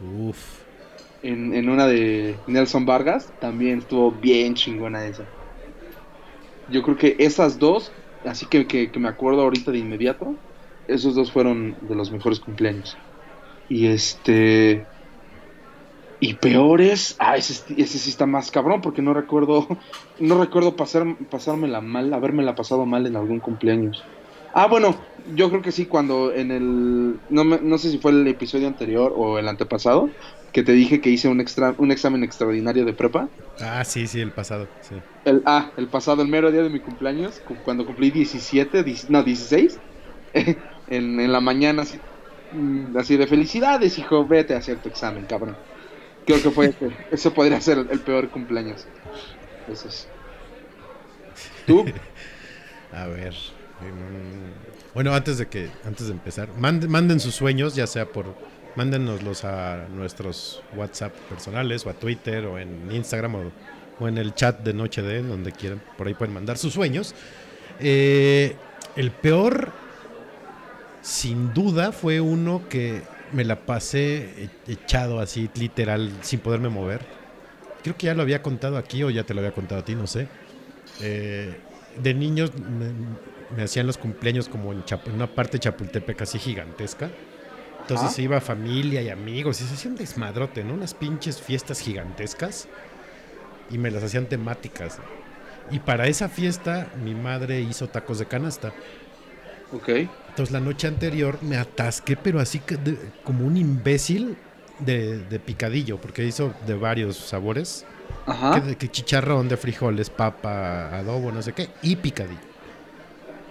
Uf. en, en una de Nelson Vargas también estuvo bien chingona esa. Yo creo que esas dos, así que, que, me acuerdo ahorita de inmediato, esos dos fueron de los mejores cumpleaños. Y este. Y peores, ah, ese, ese sí está más cabrón porque no recuerdo, no recuerdo pasar, pasármela mal, habérmela pasado mal en algún cumpleaños. Ah, bueno, yo creo que sí, cuando en el, no, me- no sé si fue el episodio anterior o el antepasado, que te dije que hice un, extra, un examen extraordinario de prepa. Ah, sí, sí, el pasado. Sí. El, ah, el pasado, el mero día de mi cumpleaños, cu- cuando cumplí 17, dic- no, 16, en, en la mañana, así, mm, así de felicidades, hijo, vete a hacer tu examen, cabrón. Creo que fue ese, ese podría ser el, el peor cumpleaños. Eso es. ¿Tú? A ver. Mm, Bueno, antes de que antes de empezar, manden, sus sueños, ya sea por mándennoslos a nuestros WhatsApp personales o a Twitter o en Instagram o, en el chat de Noche de donde quieran, por ahí pueden mandar sus sueños. Eh, el peor, sin duda, fue uno que me la pasé e- echado así, literal, sin poderme mover. Creo que ya lo había contado aquí o ya te lo había contado a ti, no sé. Eh, de niños me hacían los cumpleaños como en, una parte de Chapultepec así gigantesca. Entonces Ajá. se iba familia y amigos y se hacía un desmadrote, ¿no? Unas pinches fiestas gigantescas y me las hacían temáticas. Y para esa fiesta mi madre hizo tacos de canasta. Ok. Entonces la noche anterior me atasqué, pero así que de- como un imbécil de, de picadillo, porque hizo de varios sabores. Ajá. Que, de- que chicharrón de frijoles, papa, adobo, no sé qué, y picadillo.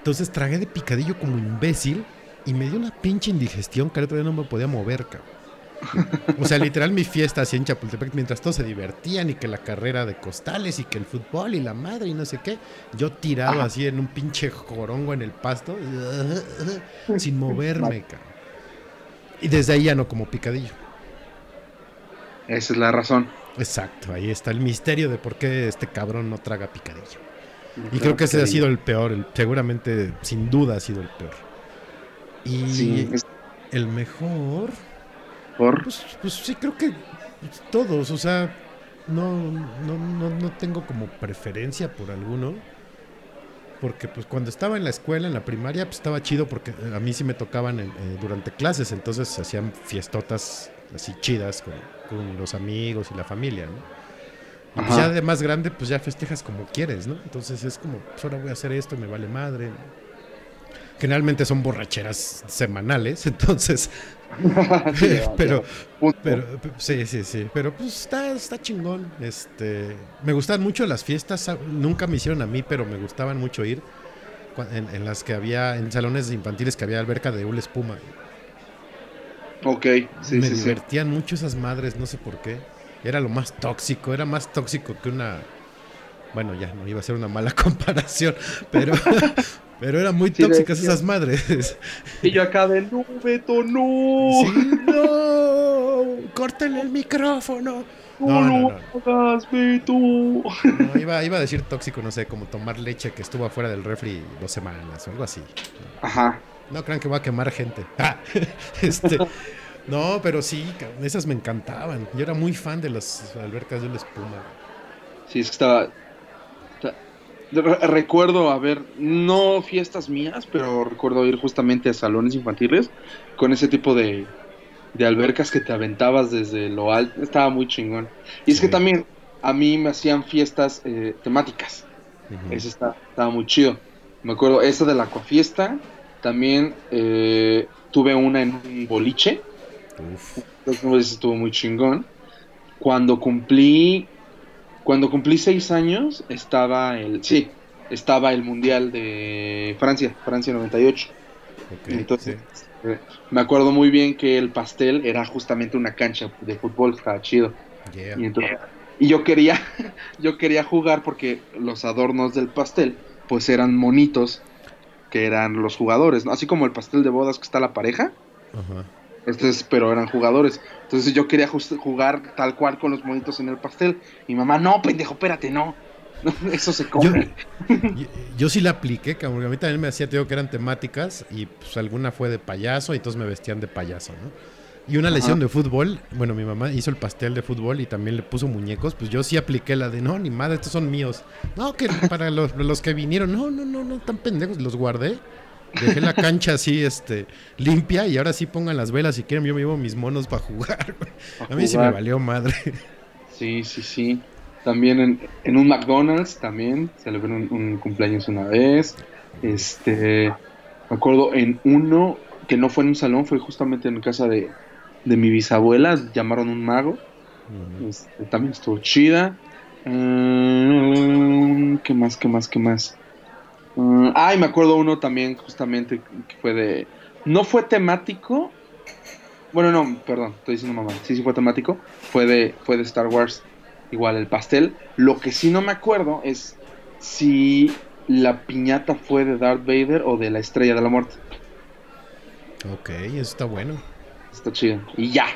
Entonces tragué de picadillo como imbécil y me dio una pinche indigestión que al otro día no me podía mover, cabrón. O sea, literal mi fiesta así en Chapultepec, mientras todos se divertían y que la carrera de costales y que el fútbol y la madre y no sé qué, yo tirado Ajá. así en un pinche jorongo en el pasto, sin moverme, cabrón. Y desde ahí ya no como picadillo. Esa es la razón. Exacto, ahí está el misterio de por qué este cabrón no traga picadillo. Y creo que ese ha sido el peor, el- seguramente, sin duda ha sido el peor. Y Sí, es el mejor, por. pues, pues sí, creo que todos, o sea, no, no, no, no tengo como preferencia por alguno. Porque pues cuando estaba en la escuela, en la primaria, pues estaba chido porque a mí sí me tocaban eh, durante clases, entonces hacían fiestotas así chidas con, con los amigos y la familia, ¿no? Ajá. ya de más grande, pues ya festejas como quieres, ¿no? Entonces es como, pues ahora voy a hacer esto, me vale madre. Generalmente son borracheras semanales, entonces, Sí, pero, pero sí, sí, sí, pero pues está, está chingón. Este, me gustan mucho las fiestas, ah, nunca me hicieron a mí, pero me gustaban mucho ir en, en las que había, en salones infantiles que había alberca de una espuma. Ok, sí, me sí, sí. divertían mucho esas madres, no sé por qué. Era lo más tóxico, era más tóxico que una. Bueno, ya no iba a ser una mala comparación, pero, pero eran muy Sí, tóxicas esas madres. Y yo acá de no, Beto, no. Sí, no, córtenle el micrófono. No, no, no. no, iba, iba a decir tóxico, no sé, como tomar leche que estuvo afuera del refri dos semanas o algo así. Ajá. No crean que voy a quemar gente. Ah, este, no, pero sí, cabrón, esas me encantaban. Yo era muy fan de las albercas de la espuma. Sí, es que estaba. re- recuerdo haber, no fiestas mías, pero recuerdo ir justamente a salones infantiles con ese tipo de, de albercas que te aventabas desde lo alto. Estaba muy chingón. Y es Sí. que también a mí me hacían fiestas eh, temáticas. Ujú. Eso está, estaba muy chido. Me acuerdo, esa de la Acuafiesta. También eh, tuve una en un boliche. Uf. Entonces estuvo muy chingón. Cuando cumplí. Cuando cumplí seis años, estaba el. Sí, estaba el Mundial de Francia, Francia 98. Ok, Entonces, sí. eh, me acuerdo muy bien que el pastel era justamente una cancha de fútbol, estaba chido. Yeah. Y, entonces- y yo quería, yo quería jugar porque los adornos del pastel, pues eran monitos que eran los jugadores, ¿no? Así como el pastel de bodas que está la pareja, Ajá. Entonces, pero eran jugadores. Entonces yo quería jugar tal cual con los monitos en el pastel. Y mamá, no, pendejo, espérate, no. Eso se come. yo, yo sí la apliqué, cabrón. porque A mí también me hacía, te digo que eran temáticas y pues alguna fue de payaso y todos me vestían de payaso, ¿no? Y una Ajá. lesión de fútbol, bueno, mi mamá hizo el pastel de fútbol y también le puso muñecos, pues yo sí apliqué la de, no, ni madre, estos son míos. No, que para los, los que vinieron, no, no, no, no, tan pendejos, los guardé. Dejé la cancha así, este, limpia y ahora sí pongan las velas si quieren, yo me llevo mis monos para jugar. A mí sí me jugar. valió madre. Sí, sí, sí. También en, en un McDonald's también celebré un, un cumpleaños una vez. Este, me acuerdo en uno que no fue en un salón, fue justamente en casa de, de mi bisabuela, llamaron un mago. Este, también estuvo chida. Mm, ¿Qué más, qué más, qué más? Mm, ay, me acuerdo uno también justamente que fue de... No fue temático. Bueno, no, perdón, estoy diciendo mamá. Sí, sí fue temático. Fue de, fue de Star Wars. Igual el pastel. Lo que sí no me acuerdo es si la piñata fue de Darth Vader o de la Estrella de la Muerte. Ok, eso está bueno. Está chido. Y ya.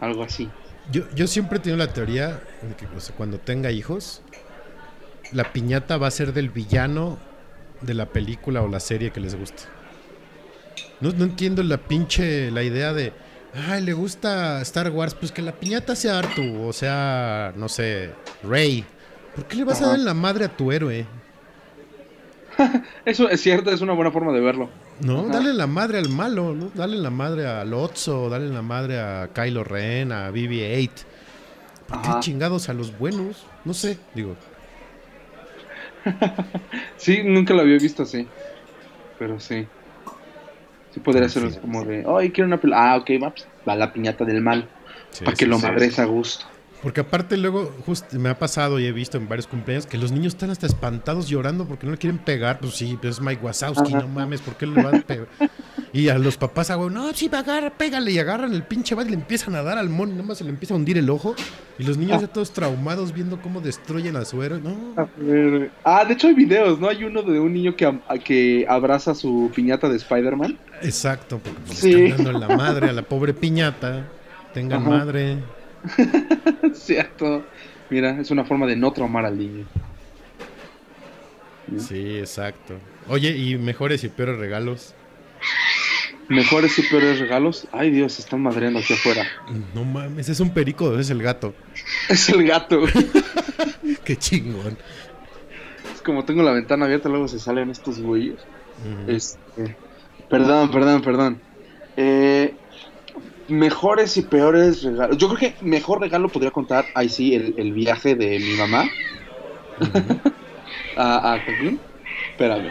Algo así. Yo, yo siempre he tenido la teoría de que o sea, cuando tenga hijos, la piñata va a ser del villano de la película o la serie que les guste. No, no entiendo la pinche, la idea de, ay, le gusta Star Wars, pues que la piñata sea Artu, o sea, no sé, Rey. ¿Por qué le vas a dar en la madre a tu héroe? Eso es cierto, es una buena forma de verlo. No, Ajá. dale la madre al malo, ¿no? Dale la madre a Lotso, dale la madre a Kylo Ren, a BB-8. ¿Por qué Ajá. chingados a los buenos? No sé, digo. Sí, nunca lo había visto así. Pero sí. Sí podría ser Sí. como de, ay, quiero una pelota. Ah, ok, va, pues, va la piñata del mal. Sí, para que lo sí. madres a gusto. Porque aparte luego, justo me ha pasado y he visto en varios cumpleaños que los niños están hasta espantados llorando porque no le quieren pegar. Pues sí, pues es Mike Wazowski, Ajá. no mames, ¿por qué le van a pegar? Y a los papás, ah, güey, no, sí, agarra, pégale. Y agarran el pinche bat y le empiezan a dar al mono, y nomás se le empieza a hundir el ojo. Y los niños ya todos traumados viendo cómo destruyen a su héroe. No, A ver, Ah, de hecho hay videos, ¿no? Hay uno de un niño que, a- que abraza su piñata de Spider-Man. exacto, porque pues, Sí. le están dando la madre a la pobre piñata. Tengan Ajá. madre. Cierto. Mira, es una forma de no traumar al niño. Sí, exacto. Oye, y mejores y peores regalos. Mejores y peores regalos. Ay, Dios, se están madreando aquí afuera. No mames, es un perico, es el gato. Es el gato. Qué chingón. Es como tengo la ventana abierta, luego se salen estos güeyes. Este, perdón, perdón, perdón. Eh, mejores y peores regalos. Yo creo que mejor regalo podría contar, ahí sí, el, el viaje de mi mamá a, a Cancún. Espérame.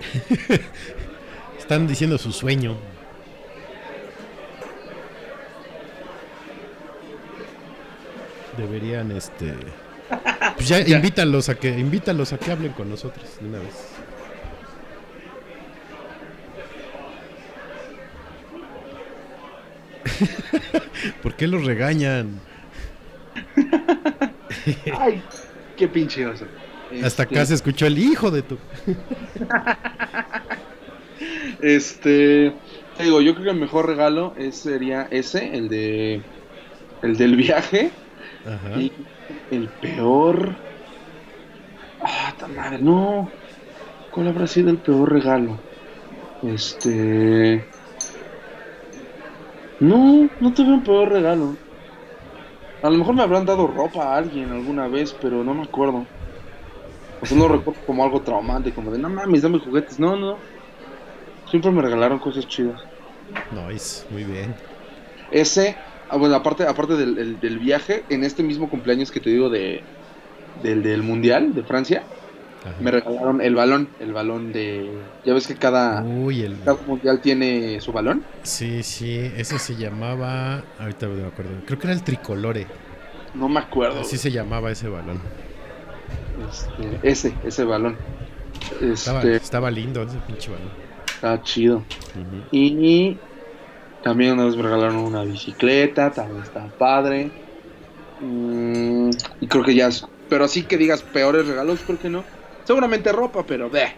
Están diciendo su sueño. Deberían, este. Pues ya, Ya. invítalos a que invítalos a que hablen con nosotros de una vez. ¿Por qué los regañan? Ay, qué pinche oso. Hasta Este, acá se escuchó el hijo de tu. Este, te digo, yo creo que el mejor regalo es, sería ese, el de el del viaje Ajá. y el peor Ah, ta madre, no. ¿Cuál habrá sido el peor regalo? Este No, no tuve un peor regalo. A lo mejor me habrán dado ropa a alguien alguna vez, pero no me acuerdo. O sea, no recuerdo como algo traumante, como de, no mames, dame juguetes. No, no. Siempre me regalaron cosas chidas. Nice, muy bien. Ese, ah, bueno, aparte, aparte del, el- del viaje, en este mismo cumpleaños que te digo de del, del Mundial de Francia, Ajá. me regalaron el balón, el balón de... Ya ves que cada, Uy, el... cada Mundial tiene su balón. Sí, sí, ese se llamaba... Ahorita no me acuerdo. Creo que era el tricolore. No me acuerdo. Así se llamaba ese balón. Este, ese, ese balón. Estaba, Este, estaba lindo ese pinche balón. está chido. Y también me regalaron una bicicleta, también está padre. Mm, y creo que ya es. Pero así que digas peores regalos, creo que no. Seguramente ropa, pero ve.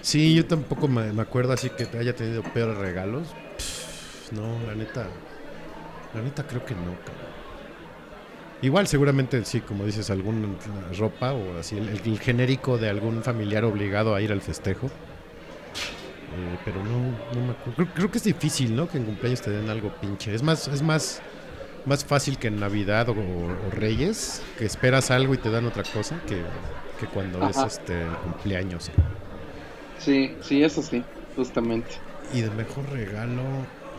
Sí, yo tampoco me, me acuerdo así que haya tenido peores regalos. Pff, no, la neta. La neta creo que no. cabrón. Igual seguramente sí, como dices, alguna ropa o así, el, el genérico de algún familiar obligado a ir al festejo. Eh, pero no, no me acuerdo. Creo, creo que es difícil, ¿no? Que en cumpleaños te den algo pinche. Es más, es más, más fácil que en Navidad o, o Reyes, que esperas algo y te dan otra cosa, que, que cuando es este cumpleaños. Sí, sí, eso sí, justamente. Y de mejor regalo,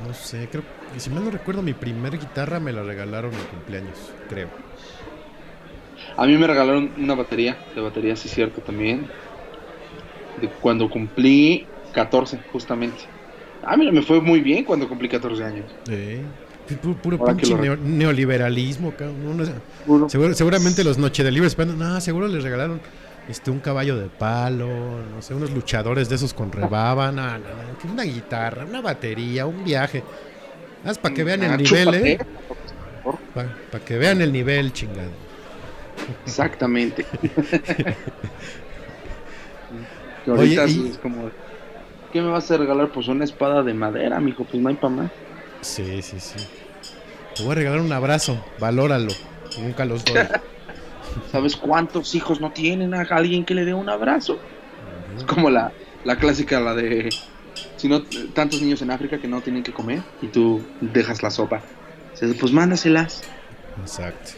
no sé, creo que si mal no recuerdo, mi primer guitarra me la regalaron en cumpleaños, creo. A mí me regalaron una batería, de batería, sí, cierto, también. De cuando cumplí 14, justamente. A mí me fue muy bien cuando cumplí 14 años. Eh, Puro, pinche neo- neoliberalismo, cabrón. Uno- Uno- seguro- seguramente los Noche de Libres, no, seguro les regalaron este un caballo de palo, no sé, unos luchadores de esos con rebaba, que una guitarra, una batería, un viaje. Haz para que vean el Ah, nivel, eh. Para que vean el nivel, chingado. Exactamente. Que ahorita Oye, y- es como, ¿qué me vas a regalar? Pues una espada de madera, mijo, pues no hay para más. Sí, sí, sí. Te voy a regalar un abrazo, valóralo. Nunca los doy. ¿Sabes cuántos hijos no tienen a alguien que le dé un abrazo? Es como la, la clásica, la de, si no, tantos niños en África que no tienen que comer y tú dejas la sopa. Pues mándaselas. Exacto.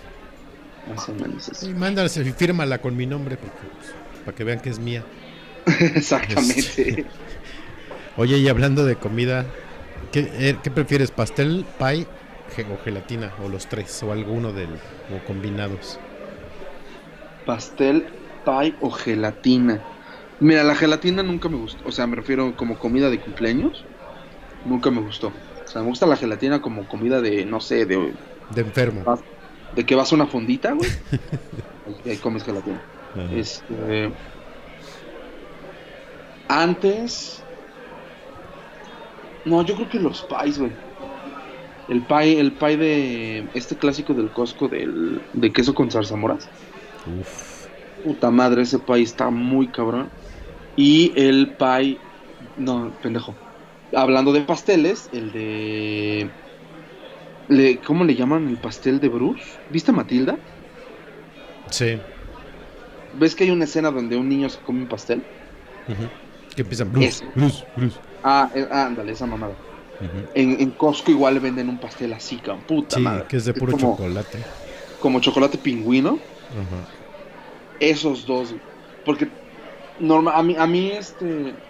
Más o menos. Y mándalas y fírmala con mi nombre porque, pues, para que vean que es mía. Exactamente. Oye, y hablando de comida, ¿qué, eh, qué prefieres? ¿Pastel, pie o gelatina? ¿O los tres? ¿O alguno del, o combinados? Pastel, pie o gelatina. Mira, la gelatina nunca me gustó. O sea, me refiero como comida de cumpleaños. Nunca me gustó. O sea, me gusta la gelatina como comida de, no sé, de, De enfermo. De que vas a una fondita, güey. Ahí- ahí comes gelatina. Ajá. Este. Antes. No, yo creo que los pies, güey. El pie, el pie de. Este clásico del Costco del, de queso con zarzamoras. Uf. Puta madre, ese pie está muy cabrón. Y el pie. No, pendejo. Hablando de pasteles, el de. Le, ¿Cómo le llaman el pastel de Bruce? ¿Viste a Matilda? Sí. ¿Ves que hay una escena donde un niño se come un pastel? Ujú. Que empiezan Bruce. Bruce, Bruce. Ah, eh, ah, ándale, esa mamada. En, en Costco igual le venden un pastel así, cabrón. Puta Sí, madre. que es de puro como, chocolate. Como chocolate pingüino. Ajá. Esos dos. Porque normal, a mí, a mí este.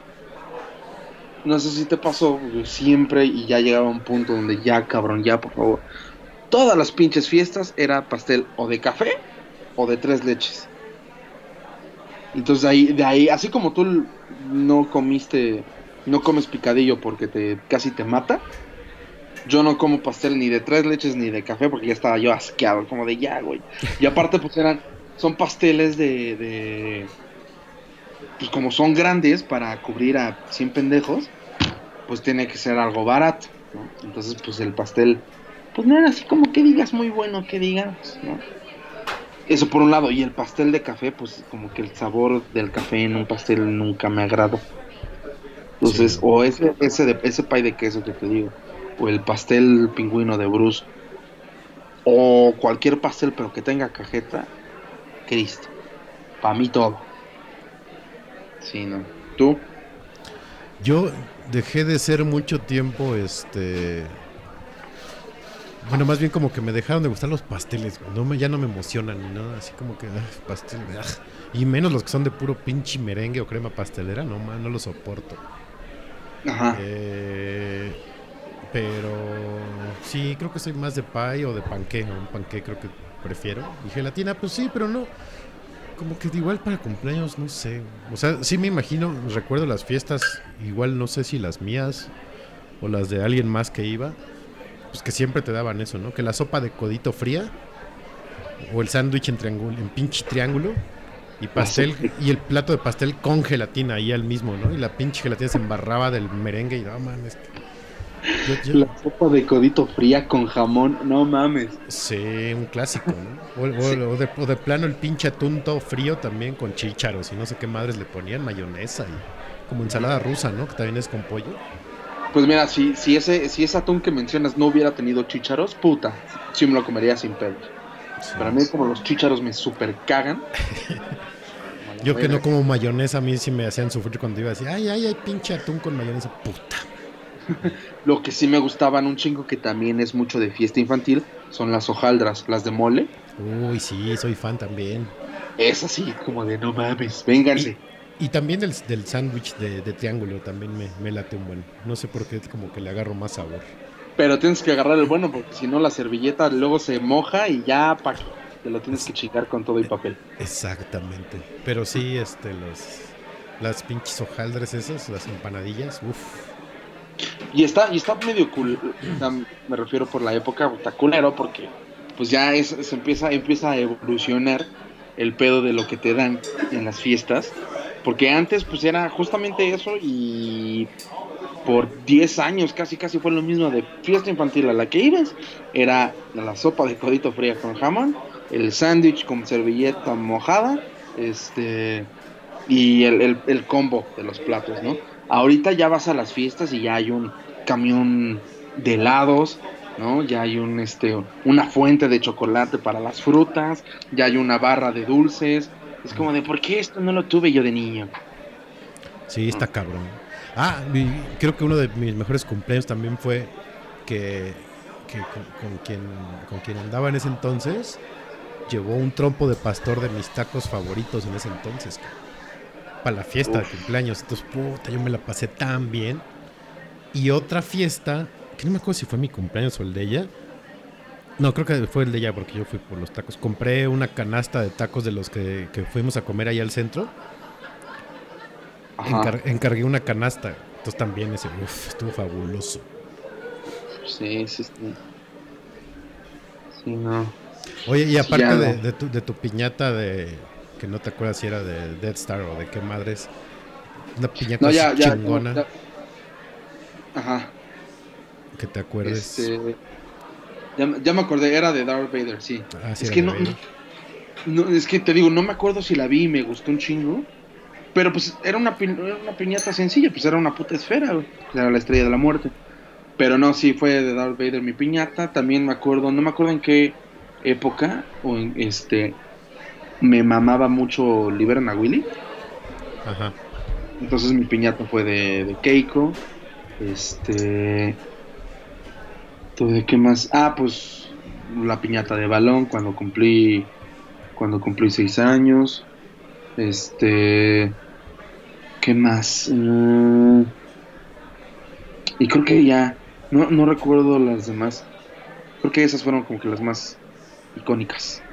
No sé si te pasó, siempre y ya llegaba un punto donde ya, cabrón, ya, por favor. Todas las pinches fiestas era pastel o de café o de tres leches. Entonces ahí, de ahí, así como tú no comiste, no comes picadillo porque te casi te mata, yo no como pastel ni de tres leches ni de café porque ya estaba yo asqueado, como de ya, güey. Y aparte pues eran, son pasteles de, de pues como son grandes para cubrir a 100 pendejos, pues tiene que ser algo barato, ¿no? Entonces pues el pastel, pues no era así como que digas muy bueno, que digamos, ¿no? Eso por un lado, y el pastel de café, pues como que el sabor del café en un pastel nunca me agradó. Entonces, Sí. o ese, ese, de, ese pie de queso que te digo, o el pastel pingüino de Bruce, o cualquier pastel pero que tenga cajeta, Cristo. Para mí todo. Sí, no. ¿Tú? Yo dejé de ser mucho tiempo, este... Bueno, más bien como que me dejaron de gustar los pasteles. No me, ya no me emocionan ni nada, así como que, ah, pastel, ah. Y menos los que son de puro pinche merengue o crema pastelera, no, man, no los soporto. Ajá. Eh, pero sí, creo que soy más de pie o de panqué. Un panqué creo que prefiero. Y gelatina, pues sí, pero no. Como que igual para cumpleaños, no sé. O sea, sí me imagino, recuerdo las fiestas, igual no sé si las mías o las de alguien más que iba. Pues que siempre te daban eso, ¿no? Que la sopa de codito fría o el sándwich en triángulo, en pinche triángulo y pastel y el plato de pastel con gelatina ahí al mismo, ¿no? Y la pinche gelatina se embarraba del merengue y no mames. Yo, yo- La sopa de codito fría con jamón, no mames. sí, un clásico, ¿no? O, o- Sí. o de, o de plano el pinche atún todo frío también con chícharos y no sé qué madres le ponían, mayonesa y como ensalada rusa, ¿no? Que también es con pollo. Pues mira, si, si, ese, si ese atún que mencionas no hubiera tenido chícharos, puta, sí me lo comería sin pedo. Sí. Para mí como los chícharos me super cagan. Yo que no como mayonesa, a mí sí me hacían sufrir cuando iba a decir, ay, ay, ay, pinche atún con mayonesa, puta. Lo que sí me gustaban un chingo que también es mucho de fiesta infantil son las hojaldras, las de mole. Uy, sí, soy fan también. Es así como de no mames, vénganse. Y también del, del sándwich de, de triángulo también me, me late un buen. No sé por qué, como que le agarro más sabor. Pero tienes que agarrar el bueno porque si no la servilleta luego se moja y ya pa' te lo tienes que chicar con todo y papel. Exactamente. Pero sí, este, los, las pinches hojaldres esas, las empanadillas, uff. Y está, y está medio cool, me refiero por la época, está porque pues ya es, se empieza, empieza a evolucionar el pedo de lo que te dan en las fiestas. Porque antes pues era justamente eso y por 10 años casi casi fue lo mismo de fiesta infantil a la que ibas. Era la sopa de codito fría con jamón, el sándwich con servilleta mojada, este y el, el- el combo de los platos, ¿no? Ahorita ya vas a las fiestas y ya hay un camión de helados, ¿no? Ya hay un este una fuente de chocolate para las frutas, ya hay una barra de dulces. Es como de, ¿por qué esto no lo tuve yo de niño? Sí, está cabrón. Ah, creo que uno de mis mejores cumpleaños también fue que, que con, con quien, con quien andaba en ese entonces llevó un trompo de pastor de mis tacos favoritos en ese entonces. Para la fiesta de cumpleaños. Entonces, puta, yo me la pasé tan bien. Y otra fiesta, que no me acuerdo si fue mi cumpleaños o el de ella. No, creo que fue el de ella porque yo fui por los tacos. Compré una canasta de tacos de los que, que fuimos a comer allá al centro. Encar- encargué una canasta. Entonces también ese, uf, estuvo fabuloso. Sí, sí, sí. Sí, no. Oye, y aparte ya de, no. de tu, de tu piñata de que no te acuerdas si era de Dead Star o de qué madres, una piñata No, ya, así ya. chingona ya. Ajá. que te acuerdes. Este, ya, me acordé, era de Darth Vader, sí. Ah, sí es que no, no, es que te digo, no me acuerdo si la vi y me gustó un chingo. Pero pues era una, pi- era una piñata sencilla, pues era una puta esfera, güey. Era la estrella de la muerte. Pero no, sí fue de Darth Vader mi piñata. También me acuerdo, no me acuerdo en qué época o en este me mamaba mucho Liberan a Willy. Ajá. Entonces mi piñata fue de, de Keiko. Este. ¿tú ¿De qué más? Ah, pues la piñata de balón cuando cumplí. Cuando cumplí seis años. Este. ¿Qué más? Mm, y creo que ya. No, no recuerdo las demás. Creo que esas fueron como que las más icónicas.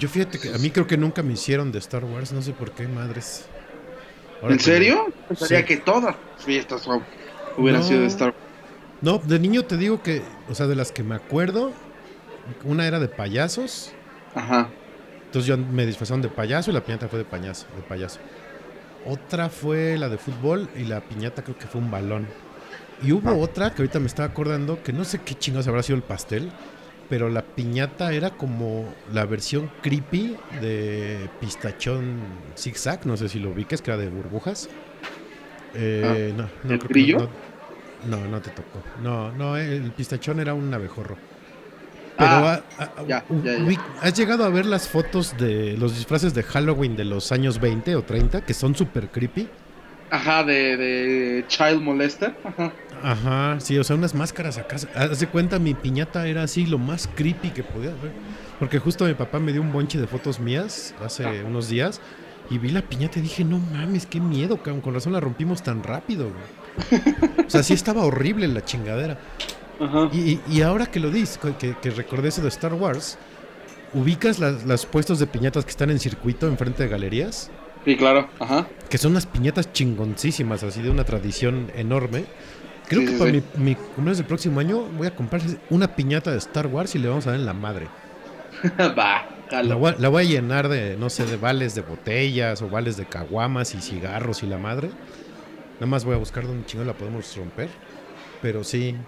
Yo fíjate que a mí creo que nunca me hicieron de Star Wars, no sé por qué, madres. Ahora ¿En que- serio? Pensaría Sí. que todas las fiestas hu- hubieran No. sido de Star No, de niño te digo que, o sea, de las que me acuerdo, una era de payasos, Ajá. entonces yo me disfrazaron de payaso y la piñata fue de payaso, de payaso. Otra fue la de fútbol y la piñata creo que fue un balón. Y hubo otra que ahorita me estaba acordando que no sé qué chingados habrá sido el pastel, pero la piñata era como la versión creepy de pistachón zigzag, no sé si lo ubiques, que era de burbujas. Eh, no, no, ¿El creo que no, no, no te tocó. No, no, el pistachón era un abejorro. Pero Ah, ah, ah, ya, ya, ¿has llegado a ver las fotos de los disfraces de Halloween de los años 20 o 30 que son súper creepy? Ajá, de, de Child Molester. Ajá. Ajá, sí, o sea, unas máscaras acá. Haz de cuenta, mi piñata era así, lo más creepy que podía haber. Porque justo mi papá me dio un bonche de fotos mías hace unos días. Y vi la piñata y dije, no mames, qué miedo, cabrón. Con razón la rompimos tan rápido, güey. O sea, sí estaba horrible la chingadera. Ajá. Y, y- y ahora que lo dices, que, que recordé eso de Star Wars, ubicas las, las puestos de piñatas que están en circuito enfrente de galerías, Sí, claro. Ajá. que son unas piñatas chingoncísimas, así de una tradición enorme. Creo Sí, que sí, para sí. mi, mi cumpleaños del próximo año voy a comprar una piñata de Star Wars y le vamos a dar en la madre. Va, La voy, la voy a llenar de, no sé, de vales de botellas o vales de caguamas y cigarros y la madre. Nada más voy a buscar dónde chingo la podemos romper. Pero sí.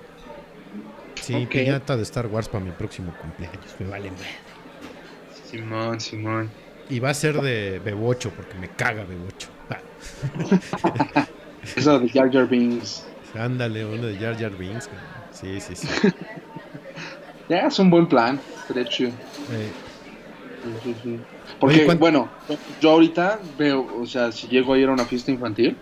Sí, piñata de Star Wars para mi próximo cumpleaños. Me vale madre. Simón, Simón. Y va a ser de Bebocho, porque me caga Bebocho. Eso de Jar Jar Binks. Ándale, uno de Jar Jar Binks. Sí, sí, sí. Ya, es un buen plan. Estaría chido. Eh, Sí. Porque, Oye, ¿cuán- bueno, yo ahorita veo, o sea, si llego a ir a una fiesta infantil,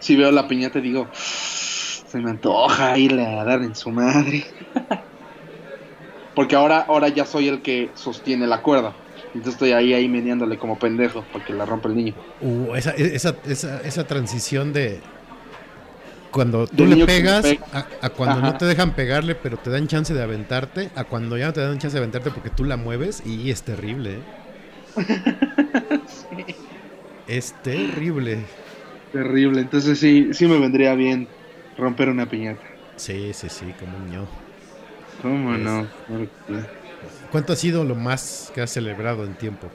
si veo la piñata digo, se me antoja irle a dar en su madre. Porque ahora, ahora ya soy el que sostiene la cuerda. Entonces estoy ahí, ahí meneándole como pendejo para que la rompa el niño. uh, esa, esa, esa, esa transición de cuando tú le pegas pega. a, a cuando Ajá. no te dejan pegarle, pero te dan chance de aventarte, a cuando ya no te dan chance de aventarte porque tú la mueves y es terrible. ¿eh? Es terrible. Terrible. Entonces sí, sí me vendría bien romper una piñata. Sí, sí, sí, como un ño. ¿Cómo Es- no? ¿Cuánto ha sido lo más que has celebrado en tiempo?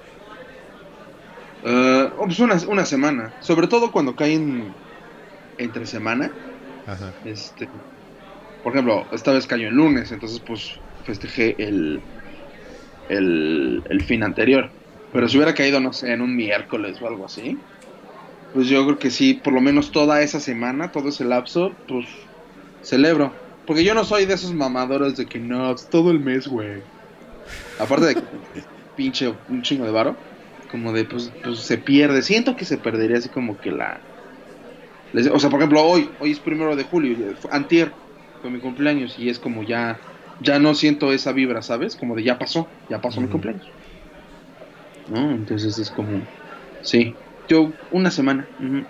Oh, pues una, una semana. Sobre todo cuando caen entre semana. Ajá. Este, por ejemplo, esta vez cayó en lunes, entonces pues festejé el, el, el fin anterior. Pero si hubiera caído, no sé, en un miércoles o algo así, pues yo creo que sí, por lo menos toda esa semana, todo ese lapso, pues celebro. Porque yo no soy de esos mamadores de que no, todo el mes, güey. Aparte de que pinche un chingo de varo, como de pues, pues se pierde. Siento que se perdería así como que la, les- O sea, por ejemplo, hoy, hoy es primero de julio, antier fue mi cumpleaños y es como ya, ya no siento esa vibra, ¿sabes? Como de ya pasó, ya pasó mi cumpleaños. ¿No? Entonces es como, sí, yo una semana. ujú.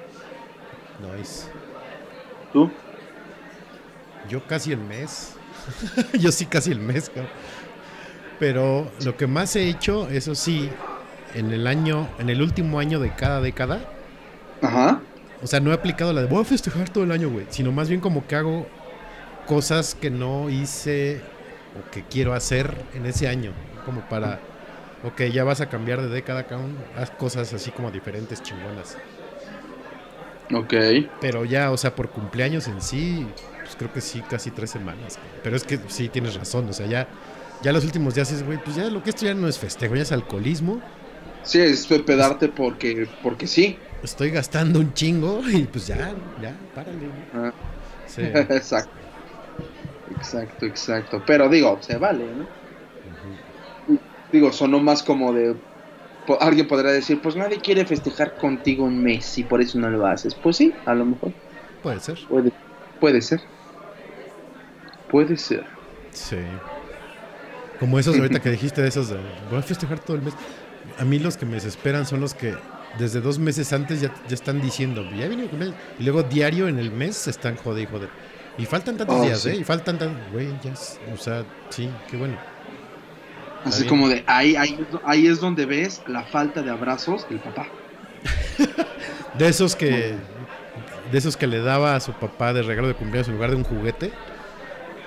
Nice. ¿Tú? Yo casi el mes. Yo sí casi el mes, cabrón. Pero lo que más he hecho, eso sí, en el año, en el último año de cada década, Ajá. O sea, no he aplicado la de voy a festejar todo el año, güey, sino más bien como que hago cosas que no hice o que quiero hacer en ese año, como para, ok, ya vas a cambiar de década, cabrón, haz cosas así como diferentes, chingonas. Ok. Pero ya, o sea, por cumpleaños en sí, pues creo que sí, casi tres semanas. Pero es que sí tienes razón, o sea, ya, ya los últimos días es, güey, pues ya lo que esto ya no es festejo, ya es alcoholismo. Sí, es pedarte porque, porque sí. Estoy gastando un chingo y pues ya, ya, párale. Ah, Sí. exacto. Exacto, exacto. Pero digo, se vale, ¿no? Digo, sonó más como de. Alguien podrá decir, pues nadie quiere festejar contigo un mes y por eso no lo haces. Pues sí, a lo mejor. Puede ser. Puede, puede ser. Puede ser. Sí. Como esos ahorita que dijiste de esos de voy a festejar todo el mes. A mí los que me desesperan son los que desde dos meses antes ya, ya están diciendo, ya viene el cumpleaños", Y luego diario en el mes se están jode y jode. Y faltan tantos Oh, días, sí. ¿eh? Y faltan tantos. Güey, ya. O sea, sí, qué bueno. Así bien. como de ahí, ahí, ahí es donde ves la falta de abrazos del papá. De esos que. De esos que le daba a su papá de regalo de cumpleaños en lugar de un juguete.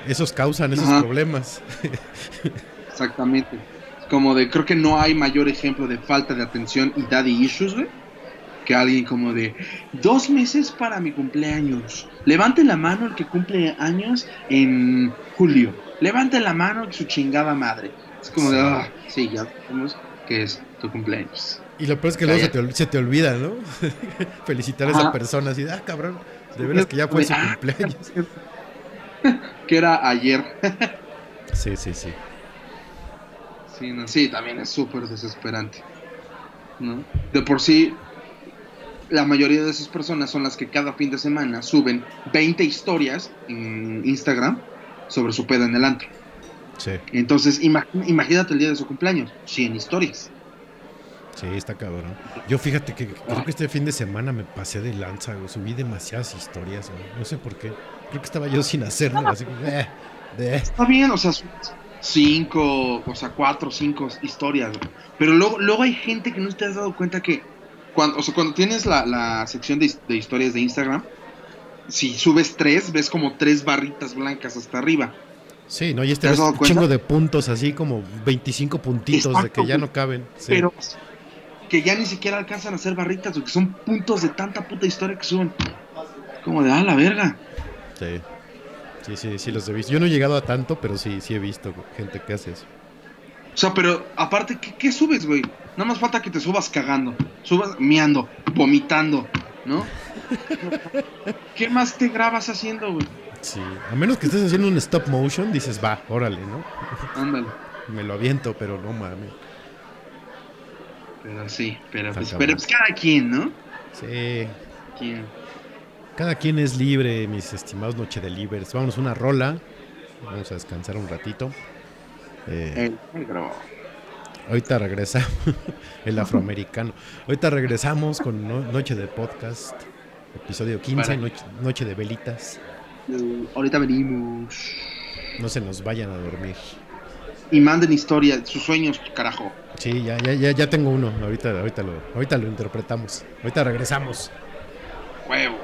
Esos causan esos Ajá. problemas. Exactamente. Como de, creo que no hay mayor ejemplo de falta de atención y daddy issues, güey. Que alguien como de, dos meses para mi cumpleaños. Levante la mano el que cumple años en julio. Levante la mano su chingada madre. Es como de, ah, sí, ya sabemos que es tu cumpleaños. Y lo peor es que luego se te, ol- se te olvida, ¿no? Felicitar a esa persona así, de, ah, cabrón, de veras que ya fue su cumpleaños. Que era ayer. Sí, sí, sí. Sí, no, sí, también es súper desesperante. ¿no? De por sí, la mayoría de esas personas son las que cada fin de semana suben 20 historias en Instagram sobre su peda en el antro. Sí, Entonces, ima- imagínate el día de su cumpleaños, 100 historias. sí, está cabrón. Yo fíjate que creo que este fin de semana me pasé de lanza, güey. Subí demasiadas historias, güey. No sé por qué. Creo que estaba yo sin hacer nada, así como, eh, de... Está bien, o sea, cinco, o sea, cuatro, cinco historias. güey. Pero luego, luego hay gente que no te has dado cuenta que cuando, o sea, cuando tienes la, la sección de, de historias de Instagram, si subes tres, ves como tres barritas blancas hasta arriba. Sí, ¿no? Y este ¿Te has es un chingo de puntos, así como 25 puntitos de que ya no caben. Sí. Pero que ya ni siquiera alcanzan a ser barritas, porque son puntos de tanta puta historia que suben. Como de, ah, la verga. Sí. Sí, sí, sí los he visto. Yo no he llegado a tanto, pero sí, sí he visto gente que hace eso. O sea, pero aparte, ¿qué, qué subes, güey? Nada más falta que te subas cagando, subas miando, vomitando, ¿no? ¿Qué más te grabas haciendo, güey? Sí. A menos que estés haciendo un stop motion, dices, va, órale, ¿no? Ándale. Me lo aviento, pero no mames. Pero sí, pero pues, pero pues cada quien, ¿no? Sí. ¿Quién? Cada quien es libre, mis estimados Noche de Libres. Vámonos una rola. Vamos a descansar un ratito. Eh, El negro. ahorita regresamos. el afroamericano. Ahorita regresamos con no- Noche de Podcast. Episodio 15, Para. noche, noche de velitas. Eh, ahorita venimos. No se nos vayan a dormir. Y manden historia, sus sueños, carajo. Sí, ya, ya, ya, ya tengo uno. Ahorita, ahorita, lo, ahorita lo interpretamos. Ahorita regresamos. Huevo.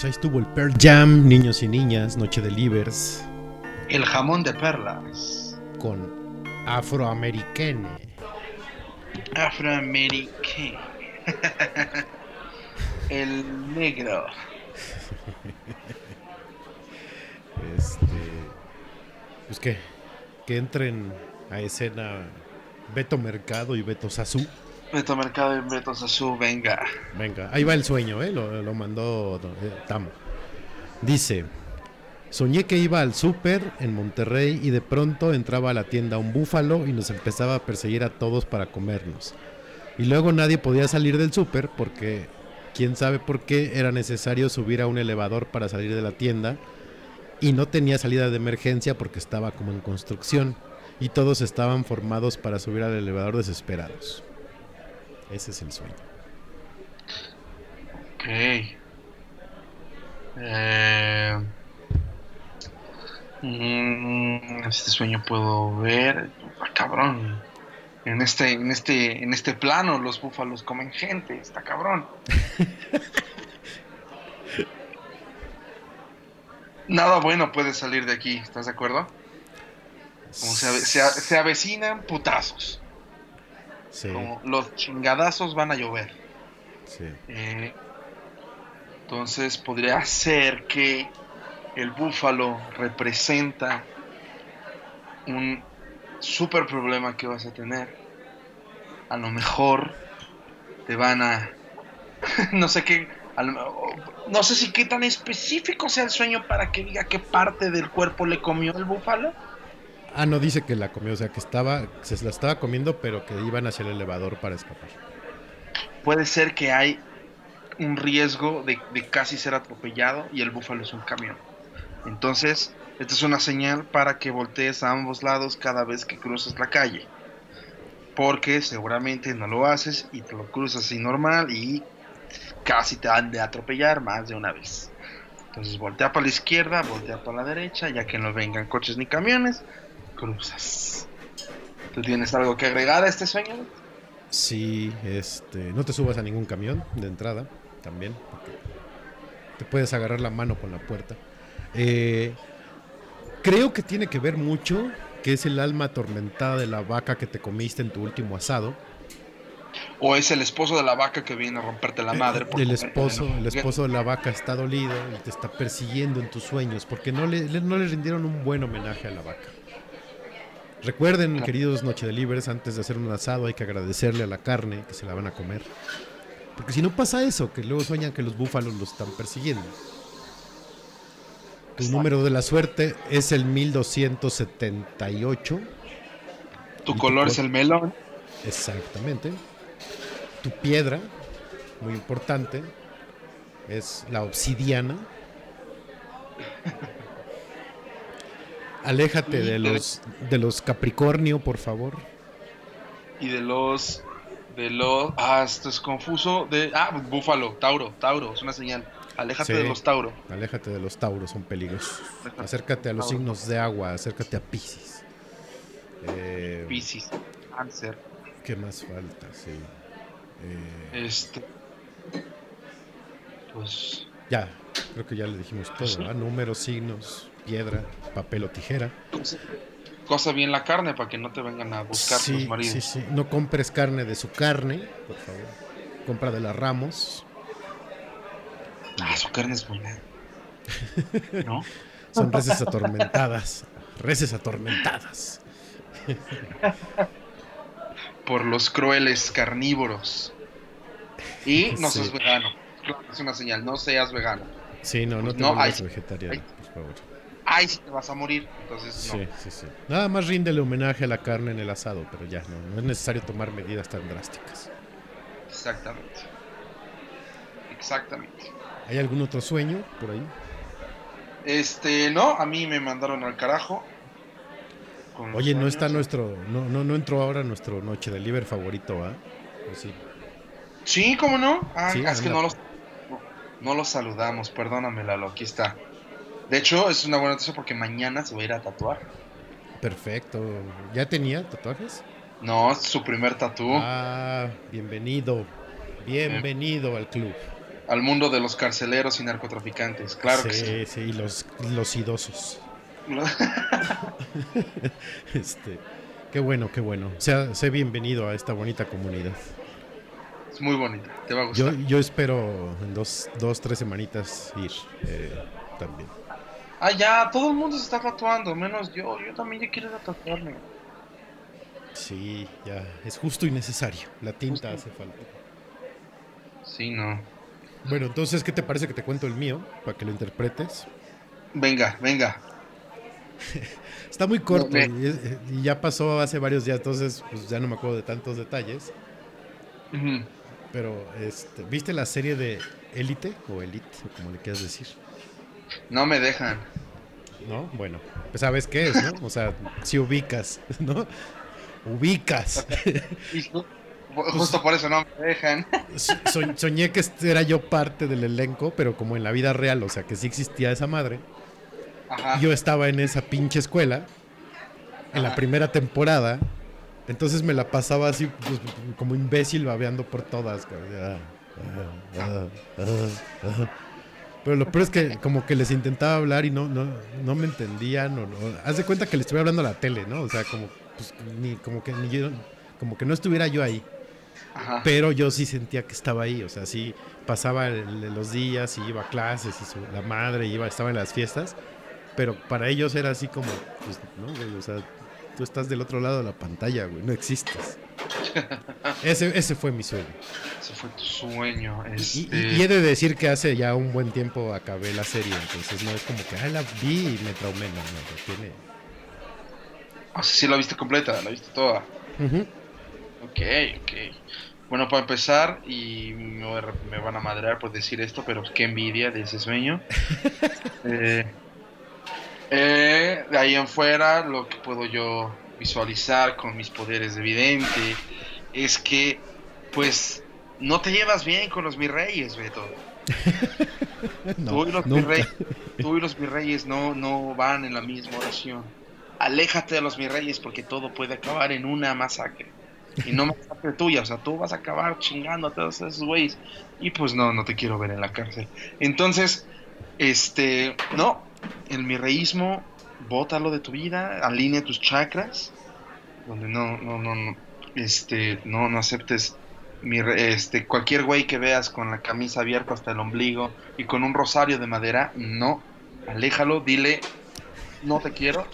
Pues ahí estuvo el Pearl Jam, niños y niñas, Noche de Livers, El jamón de perlas. con Afroamericane. Afroamericano. El negro. Este, pues que, que entren a escena Beto Mercado y Beto Sazú. Beto Mercado y Beto Sazú, venga. Venga, ahí va el sueño, ¿eh? Lo, mandó eh, Tamo. Dice, soñé que iba al súper en Monterrey y de pronto entraba a la tienda un búfalo y nos empezaba a perseguir a todos para comernos. Y luego nadie podía salir del súper porque, quién sabe por qué, era necesario subir a un elevador para salir de la tienda y no tenía salida de emergencia porque estaba como en construcción y todos estaban formados para subir al elevador desesperados. Ese es el sueño. Ok. Eh, mm, este sueño puedo ver. Ah, cabrón. En este, en este, en este plano los búfalos comen gente, está cabrón. Nada bueno puede salir de aquí, ¿estás de acuerdo? Como se, se avecinan putazos. Sí, Como los chingadazos van a llover. sí. Eh, entonces podría ser que el búfalo representa un super problema que vas a tener. A lo mejor te van a... no sé qué... no sé si qué tan específico sea el sueño para que diga qué parte del cuerpo le comió el búfalo. Ah, no dice que la comió, o sea, que estaba, se la estaba comiendo, pero que iban hacia el elevador para escapar. Puede ser que hay un riesgo de, de casi ser atropellado y el búfalo es un camión. Entonces, esta es una señal para que voltees a ambos lados cada vez que cruces la calle. Porque seguramente no lo haces y te lo cruzas así normal y casi te han de atropellar más de una vez. Entonces voltea para la izquierda, voltea para la derecha, ya que no vengan coches ni camiones, cruzas. ¿Tú tienes algo que agregar a este sueño? Sí, este, no te subas a ningún camión de entrada, también, porque te puedes agarrar la mano con la puerta. Eh, creo que tiene que ver mucho que es el alma atormentada de la vaca que te comiste en tu último asado. O es el esposo de la vaca que viene a romperte la madre. por el esposo, el esposo de la vaca está dolido y te está persiguiendo en tus sueños porque no le- no le rindieron un buen homenaje a la vaca. Recuerden, queridos Noche Delivers, antes de hacer un asado hay que agradecerle a la carne que se la van a comer. Porque si no pasa eso, que luego sueñan que los búfalos los están persiguiendo. Tu número de la suerte es el 1278. Tu tu color col- es el melón. Exactamente. Tu piedra, muy importante, es la obsidiana. Aléjate de los de los Capricornio, por favor. Y de los. De los. Ah, esto es confuso. De, ah, búfalo, Tauro, Tauro, es una señal. Aléjate Sí. de los Tauro. Aléjate de los Tauros, son peligrosos. Acércate a los Tauro. signos de agua, acércate a Pisces. Eh, Piscis, Cáncer. ¿Qué más falta? Sí. Eh, Este. Pues. ya, creo que ya le dijimos todo. Sí. ¿verdad? Números, signos, piedra, papel o tijera. Cosa, bien la carne para que no te vengan a buscar sí, tus maridos. sí, sí. No compres carne de su carne, por favor. Compra de la Ramos. Ah, su carne es buena. ¿No? Son reses atormentadas. Reses atormentadas. Por los crueles carnívoros. Y no Sí. seas vegano. Claro, Es una señal, no seas vegano. Sí, no, no te no, vuelvas ay, vegetariano, por favor. Ay, si te vas a morir. Entonces, Sí, no. sí, sí. Nada más ríndele homenaje a la carne en el asado, pero ya no, no es necesario tomar medidas tan drásticas. Exactamente. Exactamente. ¿Hay algún otro sueño por ahí? Este, no, a mí me mandaron al carajo. Oye, no está nuestro, no, no, no entró ahora nuestro Noche de Liber favorito, ¿ah? ¿O sí? Sí, ¿cómo no? Ah, Sí, es que no los, no, no los saludamos, perdóname, Lalo, aquí está. De hecho, es una buena noticia porque mañana se va a ir a tatuar. Perfecto. ¿Ya tenía tatuajes? No, es su primer tatú. Ah, bienvenido. Bienvenido al club. al mundo de los carceleros y narcotraficantes. Claro que sí. sí, sí, y los, los idosos. Este, qué bueno, qué bueno. Sea, sé bienvenido a esta bonita comunidad. es muy bonita, te va a Yo, gustar. yo espero en dos, dos, tres semanitas ir eh, también. Ah, ya, todo el mundo se está tatuando, menos yo. Yo también ya quiero ir a tatuarme. Sí, ya, es justo y necesario. La tinta Justo. hace falta. Sí, no. Bueno, entonces, ¿qué te parece que te cuento el mío? Para que lo interpretes. Venga, venga. Está muy corto me- y, ya pasó hace varios días, entonces pues ya no me acuerdo de tantos detalles. Pero, este, ¿viste la serie de Élite o Elite, o como le quieras decir? No me dejan. ¿No? Bueno, pues sabes qué es, ¿no? O sea, si ubicas, ¿no? Ubicas. Ju- justo por eso no me dejan. So- so- soñé que era yo parte del elenco, pero como en la vida real, o sea, que sí existía esa madre. Ajá. Yo estaba en esa pinche escuela, en la primera temporada. Entonces me la pasaba así, pues, como imbécil, babeando por todas. cabrón. Ah, ah, ah, ah, ah. Pero lo peor es que como que les intentaba hablar y no, no, no me entendían. O, o- haz de cuenta que le estuviera hablando a la tele, ¿no? O sea, como, pues, ni, como, que, ni yo- como que no estuviera yo ahí. Ajá. Pero yo sí sentía que estaba ahí, o sea, sí pasaba el- los días y iba a clases y su- la madre iba, estaba en las fiestas, pero para ellos era así como, pues, no, o sea, tú estás del otro lado de la pantalla, güey, no existes. Ese, ese fue mi sueño. Ese fue tu sueño. Y, Este... y- y he de decir que hace ya un buen tiempo acabé la serie, entonces no es como que, ah, la vi y me traumé, no, no, tiene... Ah, sí, sí, la viste completa, la viste toda. Ujú. Ok, ok. Bueno, para empezar, y me, me van a madrear por decir esto, pero qué envidia de ese sueño. Eh, eh, de ahí en fuera, lo que puedo yo visualizar con mis poderes de vidente es que, pues, no te llevas bien con los virreyes, Beto. No, tú, y los nunca. virreyes, tú y los virreyes no, no van en la misma oración. Aléjate de los virreyes porque todo puede acabar en una masacre. Y no masacre tuya, o sea, tú vas a acabar chingando a todos esos güeyes. Y pues no, no te quiero ver en la cárcel. Entonces, este, no, el mirreísmo, bótalo de tu vida, alinea tus chakras, donde no, no, no, no, este, no, no aceptes mirre- este, cualquier güey que veas con la camisa abierta hasta el ombligo y con un rosario de madera, no, aléjalo, dile, no te quiero,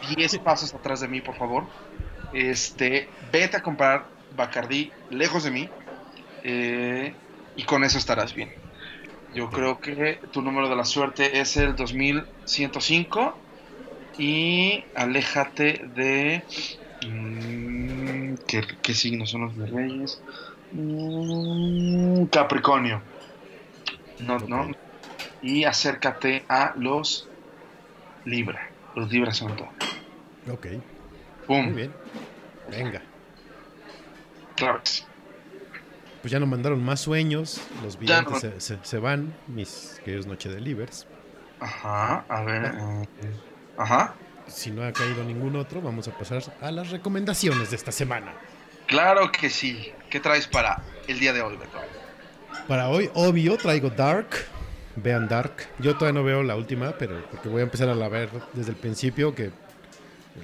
10 pasos atrás de mí, por favor, este, vete a comprar Bacardí lejos de mí, eh, y con eso estarás bien. Yo creo que tu número de la suerte es el 2105 y aléjate de... mm, ¿qué, qué signos son los de Reyes? Mm, Capricornio. No, no. Y acércate a los Libra. Los Libras son todo. Ok, ¡Pum! muy bien. Venga. Claro que sí. Pues ya nos mandaron más sueños, los videntes no- se, se- se van, mis queridos Noche de Livers. Ajá, a ver. eh, ajá. Si no ha caído ningún otro, vamos a pasar a las recomendaciones de esta semana. Claro que sí. ¿Qué traes para el día de hoy, Beto? Para hoy, obvio, traigo Dark. Vean Dark. Yo todavía no veo la última, pero porque voy a empezar a la ver desde el principio, que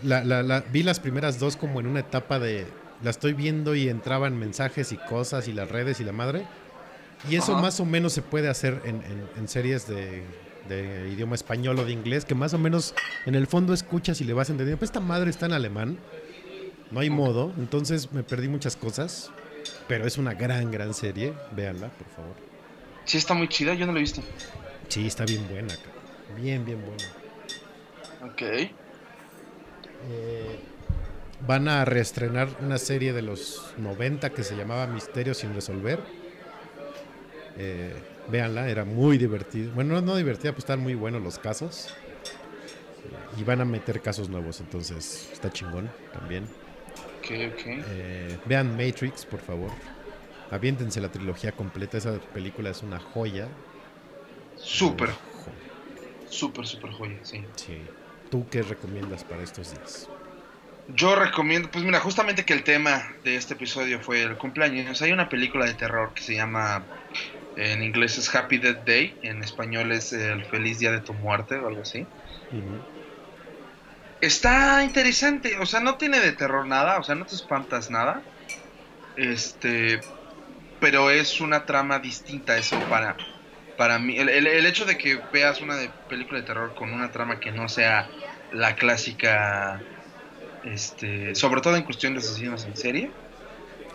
la, la- la- vi las primeras dos como en una etapa de... La estoy viendo y entraban mensajes y cosas y las redes y la madre. Y eso Ajá. más o menos se puede hacer en, en- en series de, de idioma español o de inglés, que más o menos en el fondo escuchas y le vas entendiendo. Pues esta madre está en alemán. No hay modo. Entonces me perdí muchas cosas. Pero es una gran, gran serie. Véanla, por favor. Sí, está muy chida, yo no lo he visto. Sí, está bien buena. Bien, bien buena. Ok. Eh, van a reestrenar una serie de los 90 que se llamaba Misterio sin resolver. Eh, véanla, era muy divertido. Bueno, no, no divertida, pues están muy buenos los casos. Y van a meter casos nuevos, entonces está chingón también. Ok, ok. Eh, vean Matrix, por favor. Aviéntense la trilogía completa. Esa película es una joya. Súper, súper, súper joya, sí. Sí. ¿Tú qué recomiendas para estos días? Yo recomiendo, pues mira, justamente que el tema de este episodio fue el cumpleaños. Hay una película de terror que se llama En inglés es Happy Death Day, en español es El Feliz Día de tu Muerte o algo así. Está interesante, o sea, no tiene de terror nada, o sea, no te espantas nada. Este, pero es una trama distinta eso para para mí el, el- el hecho de que veas una de- película de terror con una trama que no sea la clásica este, sobre todo en cuestión de asesinos en serie,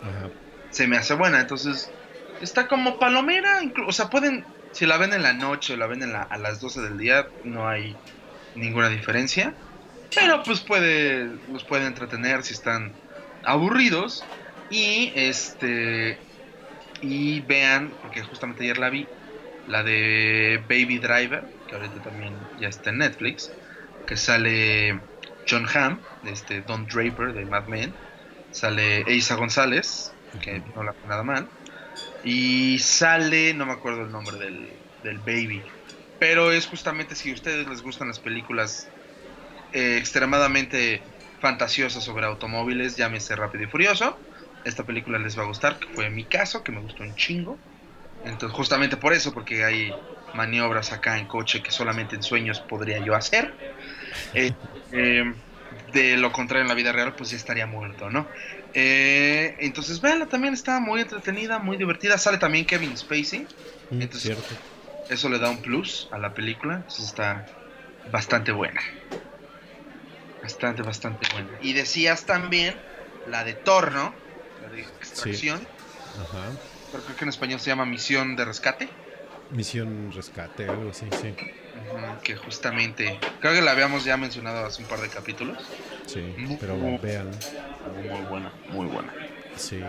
Ajá. se me hace buena, entonces está como palomera, o sea, pueden si la ven en la noche o la ven en la- a las 12 del día, no hay ninguna diferencia. Pero pues puede, los puede entretener si están aburridos. Y este. Y vean, porque justamente ayer la vi, la de Baby Driver, que ahorita también ya está en Netflix. Que sale John Hamm, este Don Draper de Mad Men. Sale Eiza González, que no la fue nada mal. Y sale, no me acuerdo el nombre del, del Baby. Pero es justamente si a ustedes les gustan las películas eh, extremadamente fantasiosas sobre automóviles, llámese Rápido y Furioso. Esta película les va a gustar, que fue mi caso, que me gustó un chingo. Entonces, justamente por eso, porque hay maniobras acá en coche que solamente en sueños podría yo hacer. Eh, eh, de lo contrario, en la vida real, pues ya estaría muerto, ¿no? Eh, entonces, véanla, también está muy entretenida, muy divertida. Sale también Kevin Spacey. Mm, Entonces- cierto. Eso le da un plus a la película. Entonces está bastante buena. Bastante, bastante buena. Y decías también la de Torno, la de extracción. Ajá. Pero creo que en español se llama Misión de Rescate. Misión rescate, algo así, sí. ujú, Que justamente, creo que la habíamos ya mencionado hace un par de capítulos. Sí, Muy- pero vean. Muy buena, muy buena. Sí.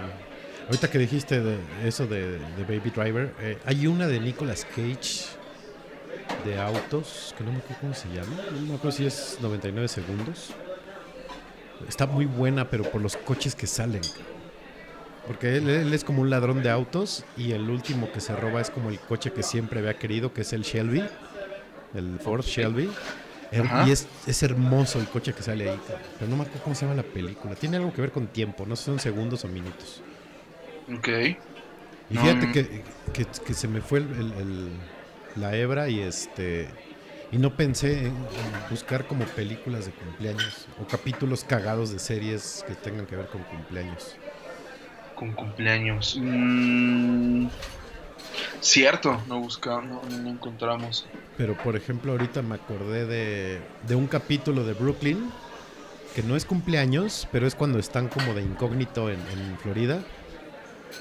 Ahorita que dijiste de eso de, de Baby Driver, eh, hay una de Nicolas Cage de autos, que no me acuerdo cómo se llama, no me acuerdo si es 99 segundos. Está muy buena, pero por los coches que salen. Porque él, él es como un ladrón de autos y el último que se roba es como el coche que siempre había querido, que es el Shelby, el Ford Shelby. Her- Ajá. Y es, es hermoso el coche que sale ahí, pero no me acuerdo cómo se llama la película. Tiene algo que ver con tiempo, no sé si son segundos o minutos. Ok. Y No, fíjate no. que, que- que se me fue el- el- el- la hebra y este y no pensé en, en buscar como películas de cumpleaños o capítulos cagados de series que tengan que ver con cumpleaños. Con cumpleaños. Mm, cierto, no buscamos, no, no encontramos. Pero por ejemplo ahorita me acordé de, de un capítulo de Brooklyn que no es cumpleaños, pero es cuando están como de incógnito en, en Florida,